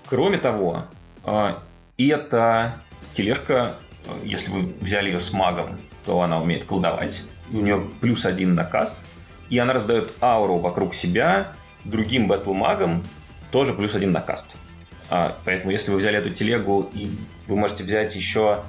Кроме того, а, эта тележка, если вы взяли ее с магом, то она умеет колдовать. У нее плюс один на каст. И она раздает ауру вокруг себя другим батл магам, тоже плюс один на каст. А, поэтому, если вы взяли эту телегу, и вы можете взять еще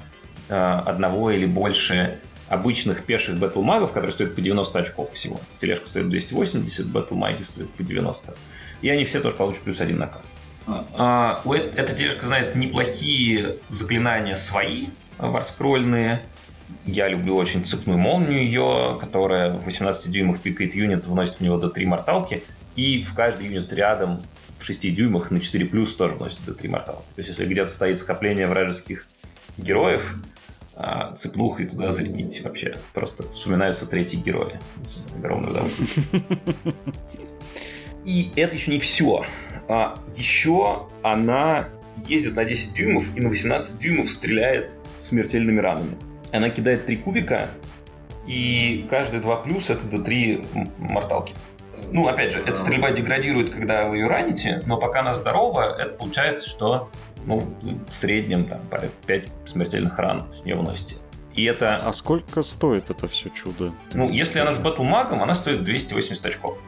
а, одного или больше обычных пеших батлмагов, которые стоят по 90 очков всего. Тележка стоит 280, батлмаги стоят по 90. И они все тоже получат плюс один наказ. А, а эта тележка знает неплохие заклинания свои, варскрольные. Я люблю очень цепную молнию ее, которая в 18 дюймах пикает юнит, вносит в него до 3 морталки. И в каждый юнит рядом 6 дюймах на 4 плюс тоже вносит до 3 мортал. То есть, если где-то стоит скопление вражеских героев, а, цепнухой туда залетите вообще. Просто вспоминаются третьи герои. Огромное удовольствие. [laughs] И это еще не все. А еще она ездит на 10 дюймов и на 18 дюймов стреляет смертельными ранами. Она кидает 3 кубика, и каждые 2 плюс это до 3 морталки. Ну, опять же, эта стрельба деградирует, когда вы ее раните, но пока она здорова, это получается, что ну, в среднем там, 5 смертельных ран с нее выносите. И это... А сколько стоит это все чудо? Ну, если она с батлмагом, она стоит 280 очков.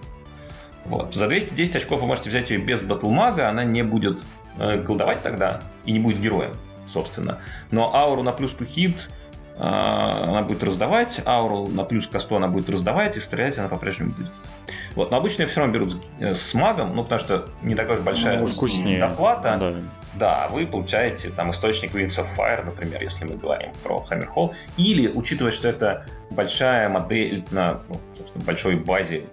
Вот. За 210 очков вы можете взять ее без батлмага, она не будет э, колдовать тогда и не будет героем, собственно. Но ауру на плюс тухит э, она будет раздавать, ауру на плюс касту она будет раздавать, и стрелять она по-прежнему будет. Вот. Но обычно все равно берут э, с магом, ну, потому что не такая уж большая ну, вкуснее. доплата. Да. да, вы получаете там источник Wings of Fire, например, если мы говорим про Hammerhall. Или, учитывая, что это большая модель на ну, большой базе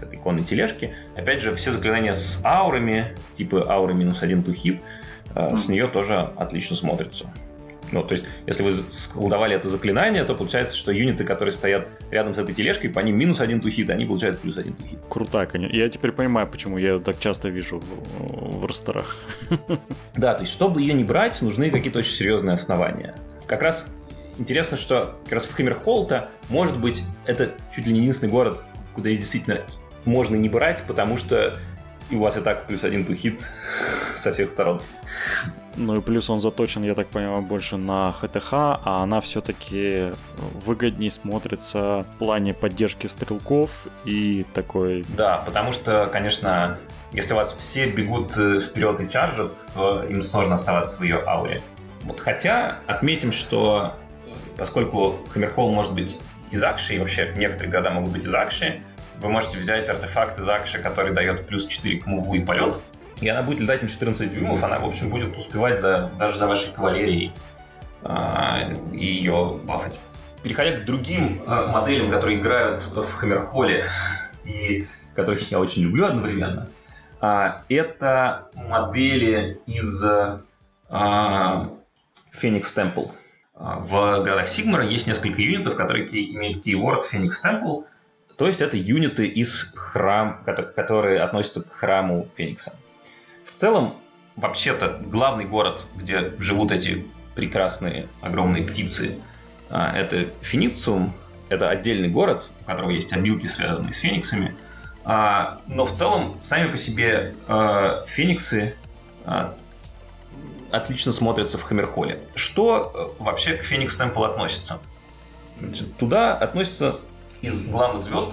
этой иконной тележки, опять же, все заклинания с аурами, типа ауры минус один to hit, mm. с нее тоже отлично смотрятся. Ну, то есть, если вы сколдовали это заклинание, то получается, что юниты, которые стоят рядом с этой тележкой, по ним минус один тухит, они получают плюс один тухит. Крутая, конечно. Я теперь понимаю, почему я ее так часто вижу в, в расторах. Да, то есть, чтобы ее не брать, нужны какие-то очень серьезные основания. Как раз интересно, что как раз в Химмерхолта, может быть, это чуть ли не единственный город, куда ее действительно можно не брать, потому что у вас и так плюс один тухит со всех сторон. Ну и плюс он заточен, я так понимаю, больше на ХТХ, а она все-таки выгоднее смотрится в плане поддержки стрелков и такой... Да, потому что, конечно, если у вас все бегут э, вперед и чаржат, то им сложно оставаться в ее ауре. Вот хотя отметим, что поскольку Хаммерхолл может быть из Акши, и вообще некоторые года могут быть из Акши, вы можете взять артефакт из Акши, который дает плюс 4 к муву и полет, и она будет летать на 14 дюймов, она, в общем, будет успевать за, даже за вашей кавалерией а, и ее бафать. Переходя к другим а, моделям, которые играют в Хаммерхолле, и которых я очень люблю одновременно, а, это модели из а, Phoenix Temple. А, в городах Сигмара есть несколько юнитов, которые имеют keyword Phoenix Temple, то есть это юниты из храм, которые относятся к храму Феникса. В целом, вообще-то, главный город, где живут эти прекрасные огромные птицы, а, это Фенициум. Это отдельный город, у которого есть обилки, связанные с фениксами. А, но в целом, сами по себе фениксы отлично смотрятся в Хаммерхолле. Что э, вообще к Феникс Темпл относится? Значит, туда относится из главных звезд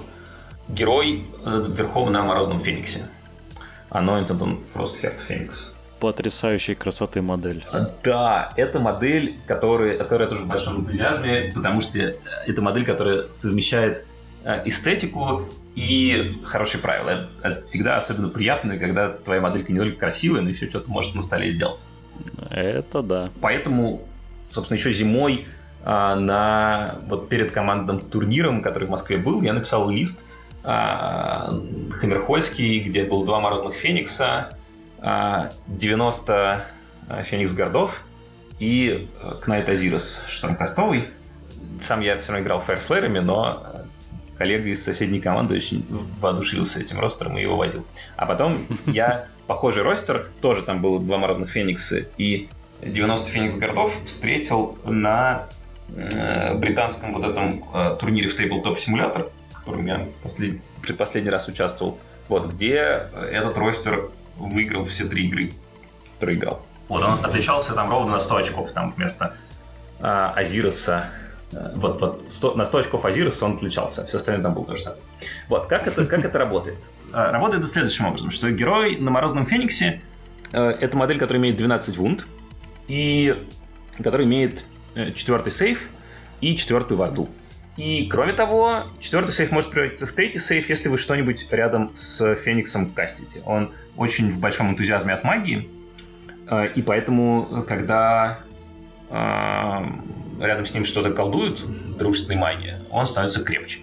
герой э, верхом на Морозном Фениксе. Anointed on Frosthair Феникс. Потрясающей красоты модель. А, да, это модель, которая, которая тоже в большом энтузиазме, потому что это модель, которая совмещает э, эстетику и хорошие правила. Это всегда особенно приятно, когда твоя моделька не только красивая, но еще что-то может на столе сделать. Это да. Поэтому, собственно, еще зимой на вот перед командным турниром, который в Москве был, я написал лист а, Хаммерхольский, где было два морозных Феникса, а, 90 а, Феникс Гордов и Кнайт Азирос Штормкастовый. Сам я все равно играл фаерслэрами, но коллега из соседней команды очень воодушевился этим ростером и его водил. А потом я [laughs] похожий ростер, тоже там было два морозных Феникса и 90 Феникс Гордов встретил на британском вот этом э, турнире в Tabletop Simulator, в котором я послед... предпоследний раз участвовал, вот, где этот ростер выиграл все три игры, которые играл. Вот, он отличался там ровно на 100 очков, там вместо э, Азироса Э, вот, вот 100, на 100 очков Азироса он отличался, все остальное там было то же самое. Вот, как это, как это работает? Э, работает это следующим образом, что герой на Морозном Фениксе э, это модель, которая имеет 12 вунд, и которая имеет четвертый сейф и четвертую варду. И кроме того, четвертый сейф может превратиться в третий сейф, если вы что-нибудь рядом с Фениксом кастите. Он очень в большом энтузиазме от магии, и поэтому, когда рядом с ним что-то колдуют, дружественной магии, он становится крепче.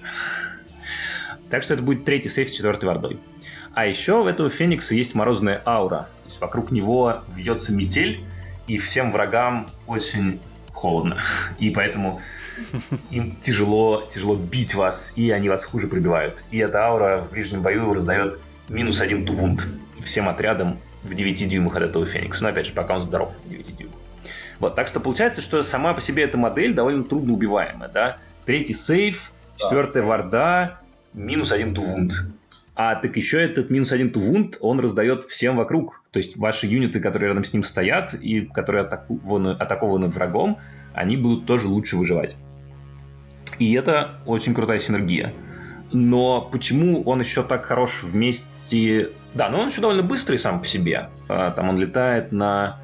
Так что это будет третий сейф с четвертой вардой. А еще у этого Феникса есть морозная аура. То есть вокруг него вьется метель, и всем врагам очень холодно. И поэтому им тяжело, тяжело бить вас, и они вас хуже пробивают. И эта аура в ближнем бою раздает минус один тувунд всем отрядам в 9 дюймах от этого Феникса. Но опять же, пока он здоров, 9 дюймах. Вот, так что получается, что сама по себе эта модель довольно трудно убиваемая, да. Третий сейф, четвертая варда, минус один тувунд. А так еще этот минус один тувунд, он раздает всем вокруг. То есть ваши юниты, которые рядом с ним стоят и которые атакованы, атакованы врагом, они будут тоже лучше выживать. И это очень крутая синергия. Но почему он еще так хорош вместе... Да, но он еще довольно быстрый сам по себе. А, там он летает на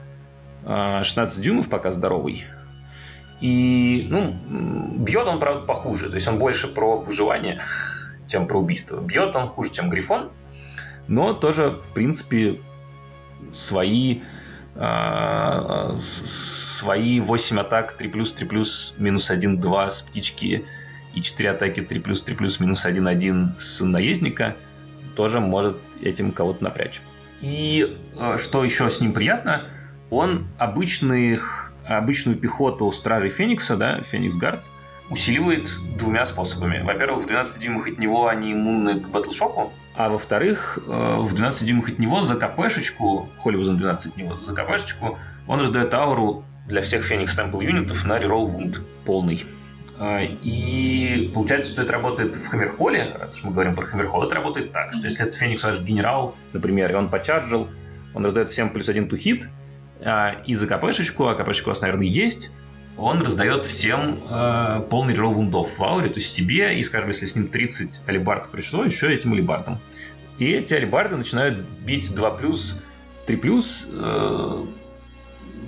16 а, дюймов пока здоровый. И, ну, бьет он, правда, похуже. То есть он больше про выживание, чем про убийство. Бьет он хуже, чем Грифон. Но тоже, в принципе, свои э, свои 8 атак 3 плюс 3 плюс минус 1 2 с птички и 4 атаки 3 плюс 3 плюс минус 1 1 с наездника тоже может этим кого-то напрячь. И э, что еще с ним приятно – он обычных, обычную пехоту Стражей Феникса, да, Феникс Гардс, усиливает двумя способами. Во-первых, в 12 дюймах от него они иммунны к батлшоку, а во-вторых, э, в 12 дюймах от него за КПшечку, Холливузон 12 от него, за КПшечку, он раздает ауру для всех Феникс Темпл юнитов на реролл вунд полный. А, и получается, что это работает в Хаммерхолле, раз мы говорим про Хаммерхолл, это работает так, что если это Феникс ваш генерал, например, и он почарджил, он раздает всем плюс один тухит, а, и за КПшечку, а КПшечка у вас, наверное, есть, он раздает всем э, полный ролл вундов в ауре, то есть себе, и, скажем, если с ним 30 алибард пришло, еще этим алибардом. И эти алибарды начинают бить 2 плюс, 3 плюс э,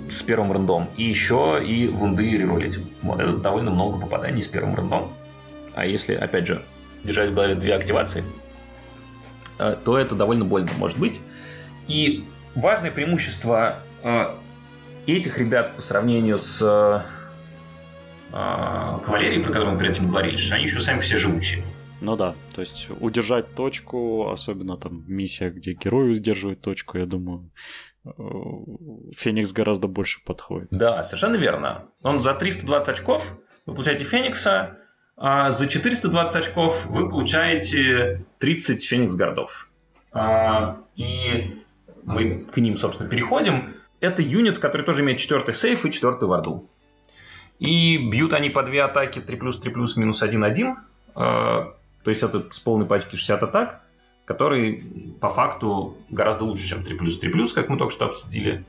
с первым рандом, и еще и вунды реролить. Вот, это довольно много попаданий с первым рандом. А если, опять же, держать в голове две активации, э, то это довольно больно может быть. И важное преимущество э, этих ребят по сравнению с э, кавалерией, про которую мы перед этим говорили, что они еще сами все живучие. Ну да, то есть удержать точку, особенно там миссия, где герой удерживает точку, я думаю, э, Феникс гораздо больше подходит. Да, совершенно верно. Он за 320 очков вы получаете Феникса, а за 420 очков вы получаете 30 Феникс городов. А, и мы к ним, собственно, переходим. Это юнит, который тоже имеет четвертый сейф и четвертый варду. И бьют они по две атаки 3 плюс 3 плюс минус 1 1. А, то есть это с полной пачки 60 атак, который по факту гораздо лучше, чем 3 плюс 3 плюс, как мы только что обсудили.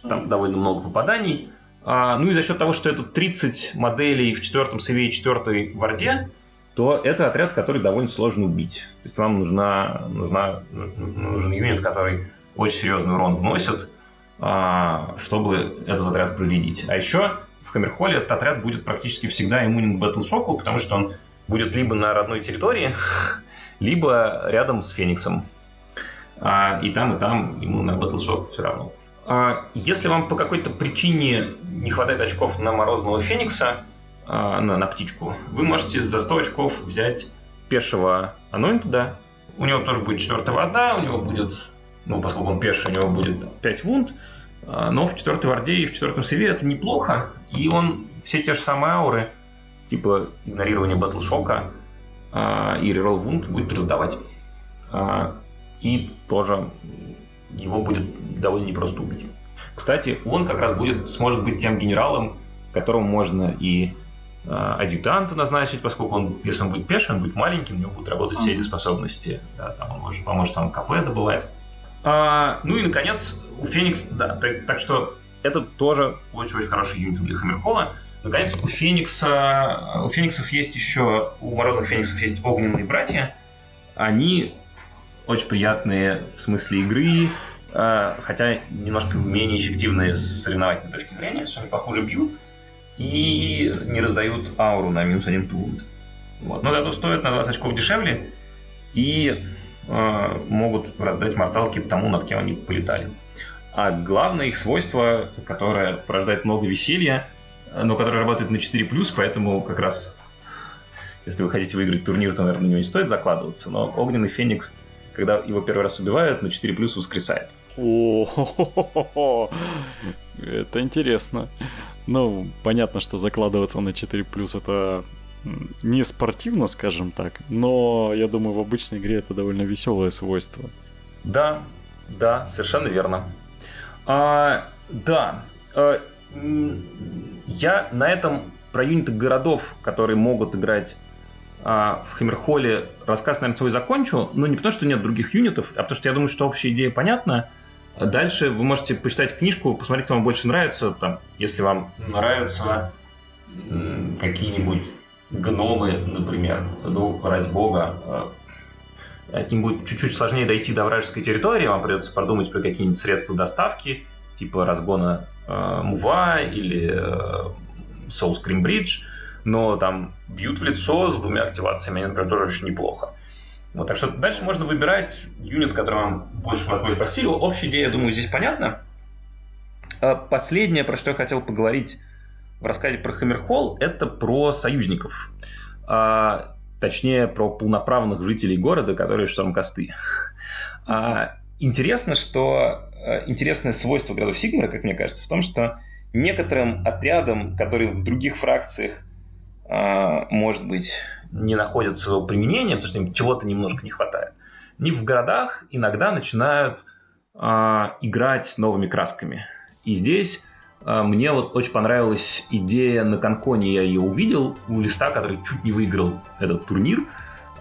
Там довольно много попаданий. А, ну и за счет того, что это 30 моделей в четвертом сейве и четвертой варде, то это отряд, который довольно сложно убить. То есть вам нужна, нужна, нужен юнит, который очень серьезный урон вносит, чтобы этот отряд проредить. А еще в Хаммерхолле этот отряд будет практически всегда иммунен к батлшоку, потому что он будет либо на родной территории, [laughs] либо рядом с Фениксом. А, и там, и там ему на батлшок все равно. А если вам по какой-то причине не хватает очков на Морозного Феникса, а, на, на птичку, вы можете за 100 очков взять пешего Анойнтуда. У него тоже будет четвертая вода, у него будет, ну, поскольку он пеший, у него будет 5 вунд, а, но в четвертой варде и в четвертом севе это неплохо, и он все те же самые ауры, типа игнорирование батлшока и реролл вунд будет раздавать. и тоже его будет довольно непросто убить. Кстати, он как раз будет, сможет быть тем генералом, которому можно и адъютанта назначить, поскольку он, если он будет пешим, он будет маленьким, у него будут работать все эти способности. Да, там он может, поможет там КП добывать. А, ну и, наконец, у Феникс, да, так, так что это тоже очень-очень хороший юнит для Хаммерхола. Наконец, у Феникса, у Фениксов есть еще, у Морозных Фениксов есть огненные братья. Они очень приятные в смысле игры, э, хотя немножко менее эффективные с соревновательной точки зрения, что они похуже бьют и не раздают ауру на минус один пункт. Вот. Но зато стоят на 20 очков дешевле и могут раздать морталки тому, над кем они полетали. А главное их свойство, которое порождает много веселья, но которое работает на 4+, поэтому как раз если вы хотите выиграть турнир, то, наверное, на него не стоит закладываться, но Огненный Феникс когда его первый раз убивают, на 4 плюс воскресает. О, это интересно. Ну, понятно, что закладываться на 4 плюс это не спортивно, скажем так, но я думаю, в обычной игре это довольно веселое свойство. Да, да, совершенно верно. А, да, а, я на этом про юниты городов, которые могут играть а, в Хаммерхолле рассказ, наверное, свой закончу, но не потому, что нет других юнитов, а потому что я думаю, что общая идея понятна. Дальше вы можете почитать книжку, посмотреть, кто вам больше нравится. Там, если вам нравятся какие-нибудь гномы, например, ну, ради бога, а, им будет чуть-чуть сложнее дойти до вражеской территории, вам придется продумать про какие-нибудь средства доставки, типа разгона э, Мува или э, Scream Bridge – но там бьют в лицо с двумя активациями, например, тоже очень неплохо. Вот, так что дальше можно выбирать юнит, который вам больше подходит по стилю. Общая идея, я думаю, здесь понятна. А последнее, про что я хотел поговорить в рассказе про Хаммерхолл, это про союзников. А, точнее, про полноправных жителей города, которые штурмкосты. А, интересно, что а, интересное свойство городов Сигмара, как мне кажется, в том, что некоторым отрядам, которые в других фракциях а, может быть, не находят своего применения, потому что им чего-то немножко не хватает. Они в городах иногда начинают э, играть новыми красками. И здесь э, мне вот очень понравилась идея на Конконе, я ее увидел у листа, который чуть не выиграл этот турнир.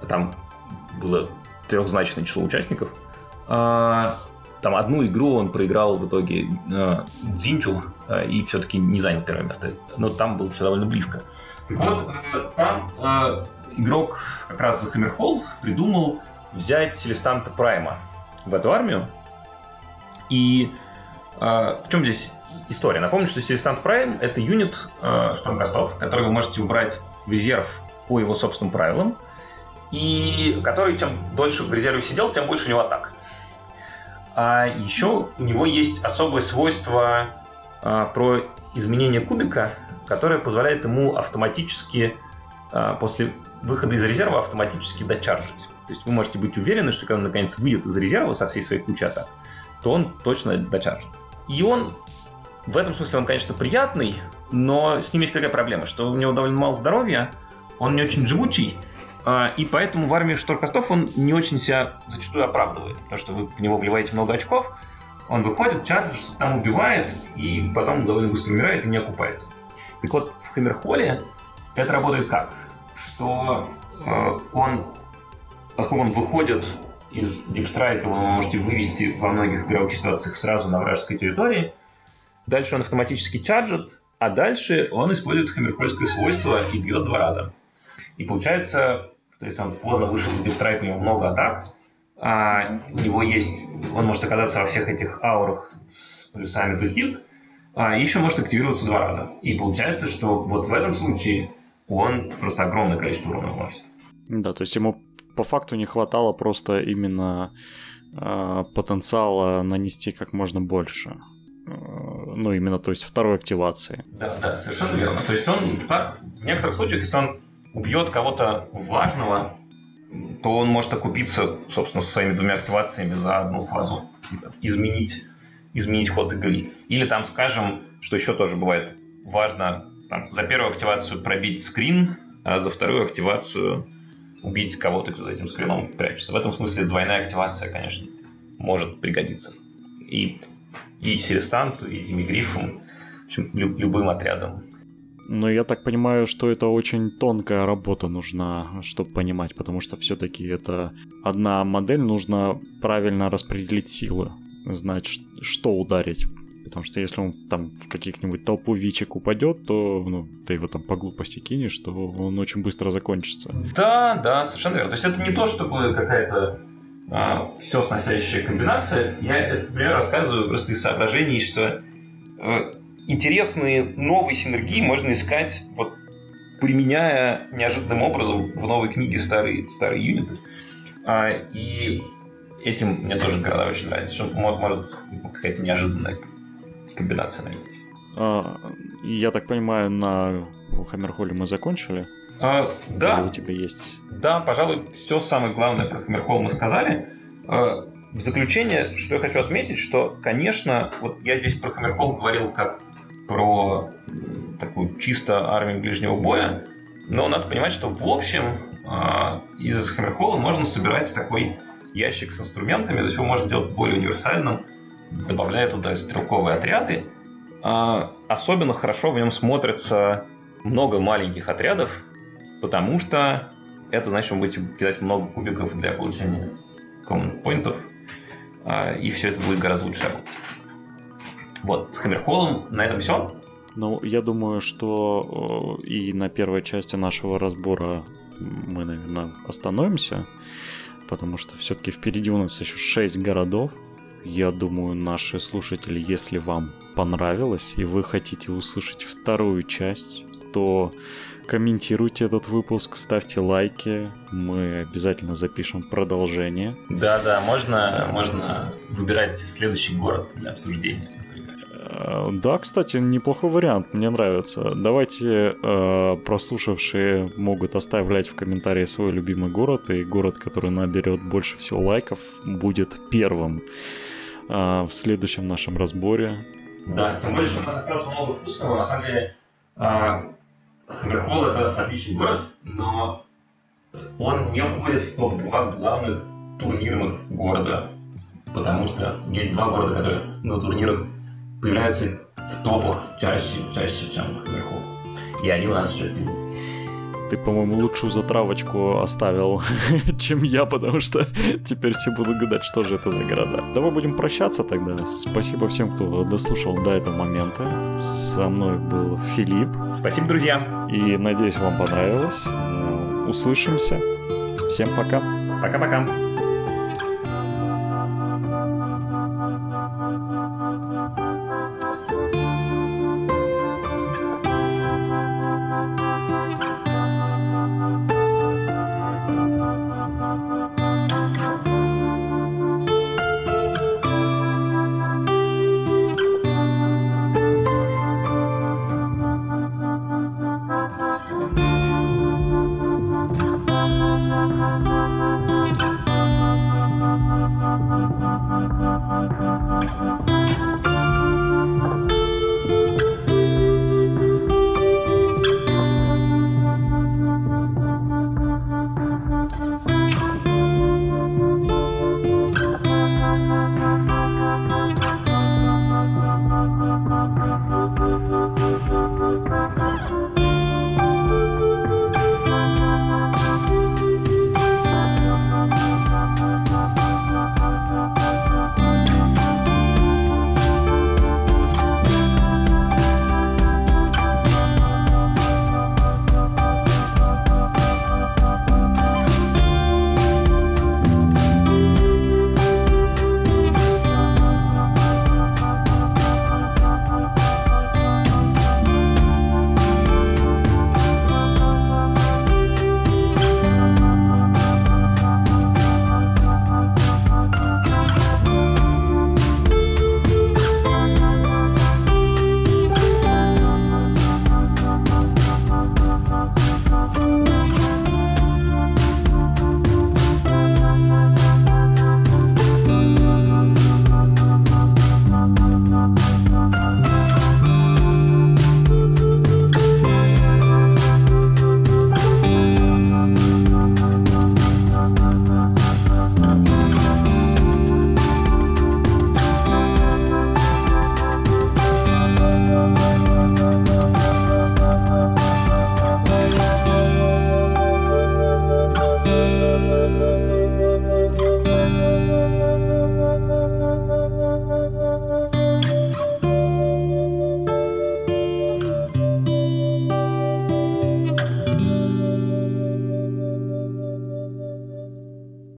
Там было трехзначное число участников. Э, там одну игру он проиграл в итоге э, Дзинчу и все-таки не занял первое место. Но там было все довольно близко. Вот там игрок как раз за Хаммерхолл придумал взять Селестанта Прайма в эту армию. И в чем здесь история? Напомню, что Селестант Прайм — это юнит э, штурмкостов, который вы можете убрать в резерв по его собственным правилам, и который чем дольше в резерве сидел, тем больше у него атак. А еще у него есть особое свойство а, про изменение кубика, которое позволяет ему автоматически а, после выхода из резерва автоматически дочаржить. То есть вы можете быть уверены, что когда он наконец выйдет из резерва со всей своей кучей атак, то он точно дочаржит. И он в этом смысле он, конечно, приятный, но с ним есть какая проблема, что у него довольно мало здоровья, он не очень живучий, а, и поэтому в армии шторкостов он не очень себя зачастую оправдывает. Потому что вы в него вливаете много очков, он выходит, чарджит, что там убивает, и потом довольно быстро умирает и не окупается. Так вот, в Хаммерхолле это работает как? Что э, он, поскольку он выходит из дипстрайка, вы можете вывести во многих игровых ситуациях сразу на вражеской территории, дальше он автоматически чарджит, а дальше он использует хаммерхольское свойство и бьет два раза. И получается, то есть он поздно вышел из диптрайка, у него много атак, а у него есть, он может оказаться во всех этих аурах с плюсами to hit, а еще может активироваться два раза. И получается, что вот в этом случае он просто огромное количество урона вносит. Да, то есть ему по факту не хватало просто именно э, потенциала нанести как можно больше. Э, ну, именно, то есть второй активации. Да, да, совершенно верно. То есть он так, в некоторых случаях, если он убьет кого-то важного, то он может окупиться, собственно, со своими двумя активациями за одну фазу. Изменить, изменить ход игры. Или там, скажем, что еще тоже бывает важно, там, за первую активацию пробить скрин, а за вторую активацию убить кого-то, кто за этим скрином прячется. В этом смысле двойная активация, конечно, может пригодиться. И, и Селестанту, и Димигрифу, в общем, любым отрядом но я так понимаю, что это очень тонкая работа нужна, чтобы понимать, потому что все-таки это одна модель, нужно правильно распределить силы, знать, что ударить. Потому что если он там в каких-нибудь толпу вичек упадет, то ну, ты его там по глупости кинешь, то он очень быстро закончится. Да, да, совершенно верно. То есть это не то, чтобы какая-то все сносящая комбинация. Я это, например, рассказываю просто из соображений, что э, интересные новые синергии можно искать, вот применяя неожиданным образом в новой книге старые, старые юниты. А, и этим мне тоже города очень нравится, что может какая-то неожиданная комбинация наметить. А, я так понимаю, на Хаммерхолле мы закончили? А, да. Или у тебя есть? Да, пожалуй, все самое главное про Хаммерхолл мы сказали. А, в заключение, что я хочу отметить, что, конечно, вот я здесь про Хаммерхолл говорил как про такую чисто армию ближнего боя, но надо понимать, что в общем а, из Хаммерхолла можно собирать такой ящик с инструментами, то есть его можно делать более универсальным, добавляя туда стрелковые отряды. А, особенно хорошо в нем смотрится много маленьких отрядов, потому что это значит, вы будете кидать много кубиков для получения common поинтов, а, и все это будет гораздо лучше работать. Вот, с Хаммерхоллом на этом все. Ну, я думаю, что э, и на первой части нашего разбора мы, наверное, остановимся, потому что все-таки впереди у нас еще 6 городов. Я думаю, наши слушатели, если вам понравилось и вы хотите услышать вторую часть, то комментируйте этот выпуск, ставьте лайки, мы обязательно запишем продолжение. Да-да, можно, можно выбирать следующий город для обсуждения. Э, да, кстати, неплохой вариант, мне нравится. Давайте э, прослушавшие могут оставлять в комментарии свой любимый город, и город, который наберет больше всего лайков, будет первым э, в следующем нашем разборе. Да, тем более, что у нас осталось много вкусного. На самом деле, э, Хаммерхолл это отличный город, но он не входит в топ-2 главных турнирных города, потому что есть два города, которые на турнирах появляются в топах чаще, чаще, чем вверху. И они у нас еще впереди. Ты, по-моему, лучшую затравочку оставил, [laughs] чем я, потому что [laughs] теперь все будут гадать, что же это за города. Давай будем прощаться тогда. Спасибо всем, кто дослушал до этого момента. Со мной был Филипп. Спасибо, друзья. И надеюсь, вам понравилось. Услышимся. Всем пока. Пока-пока.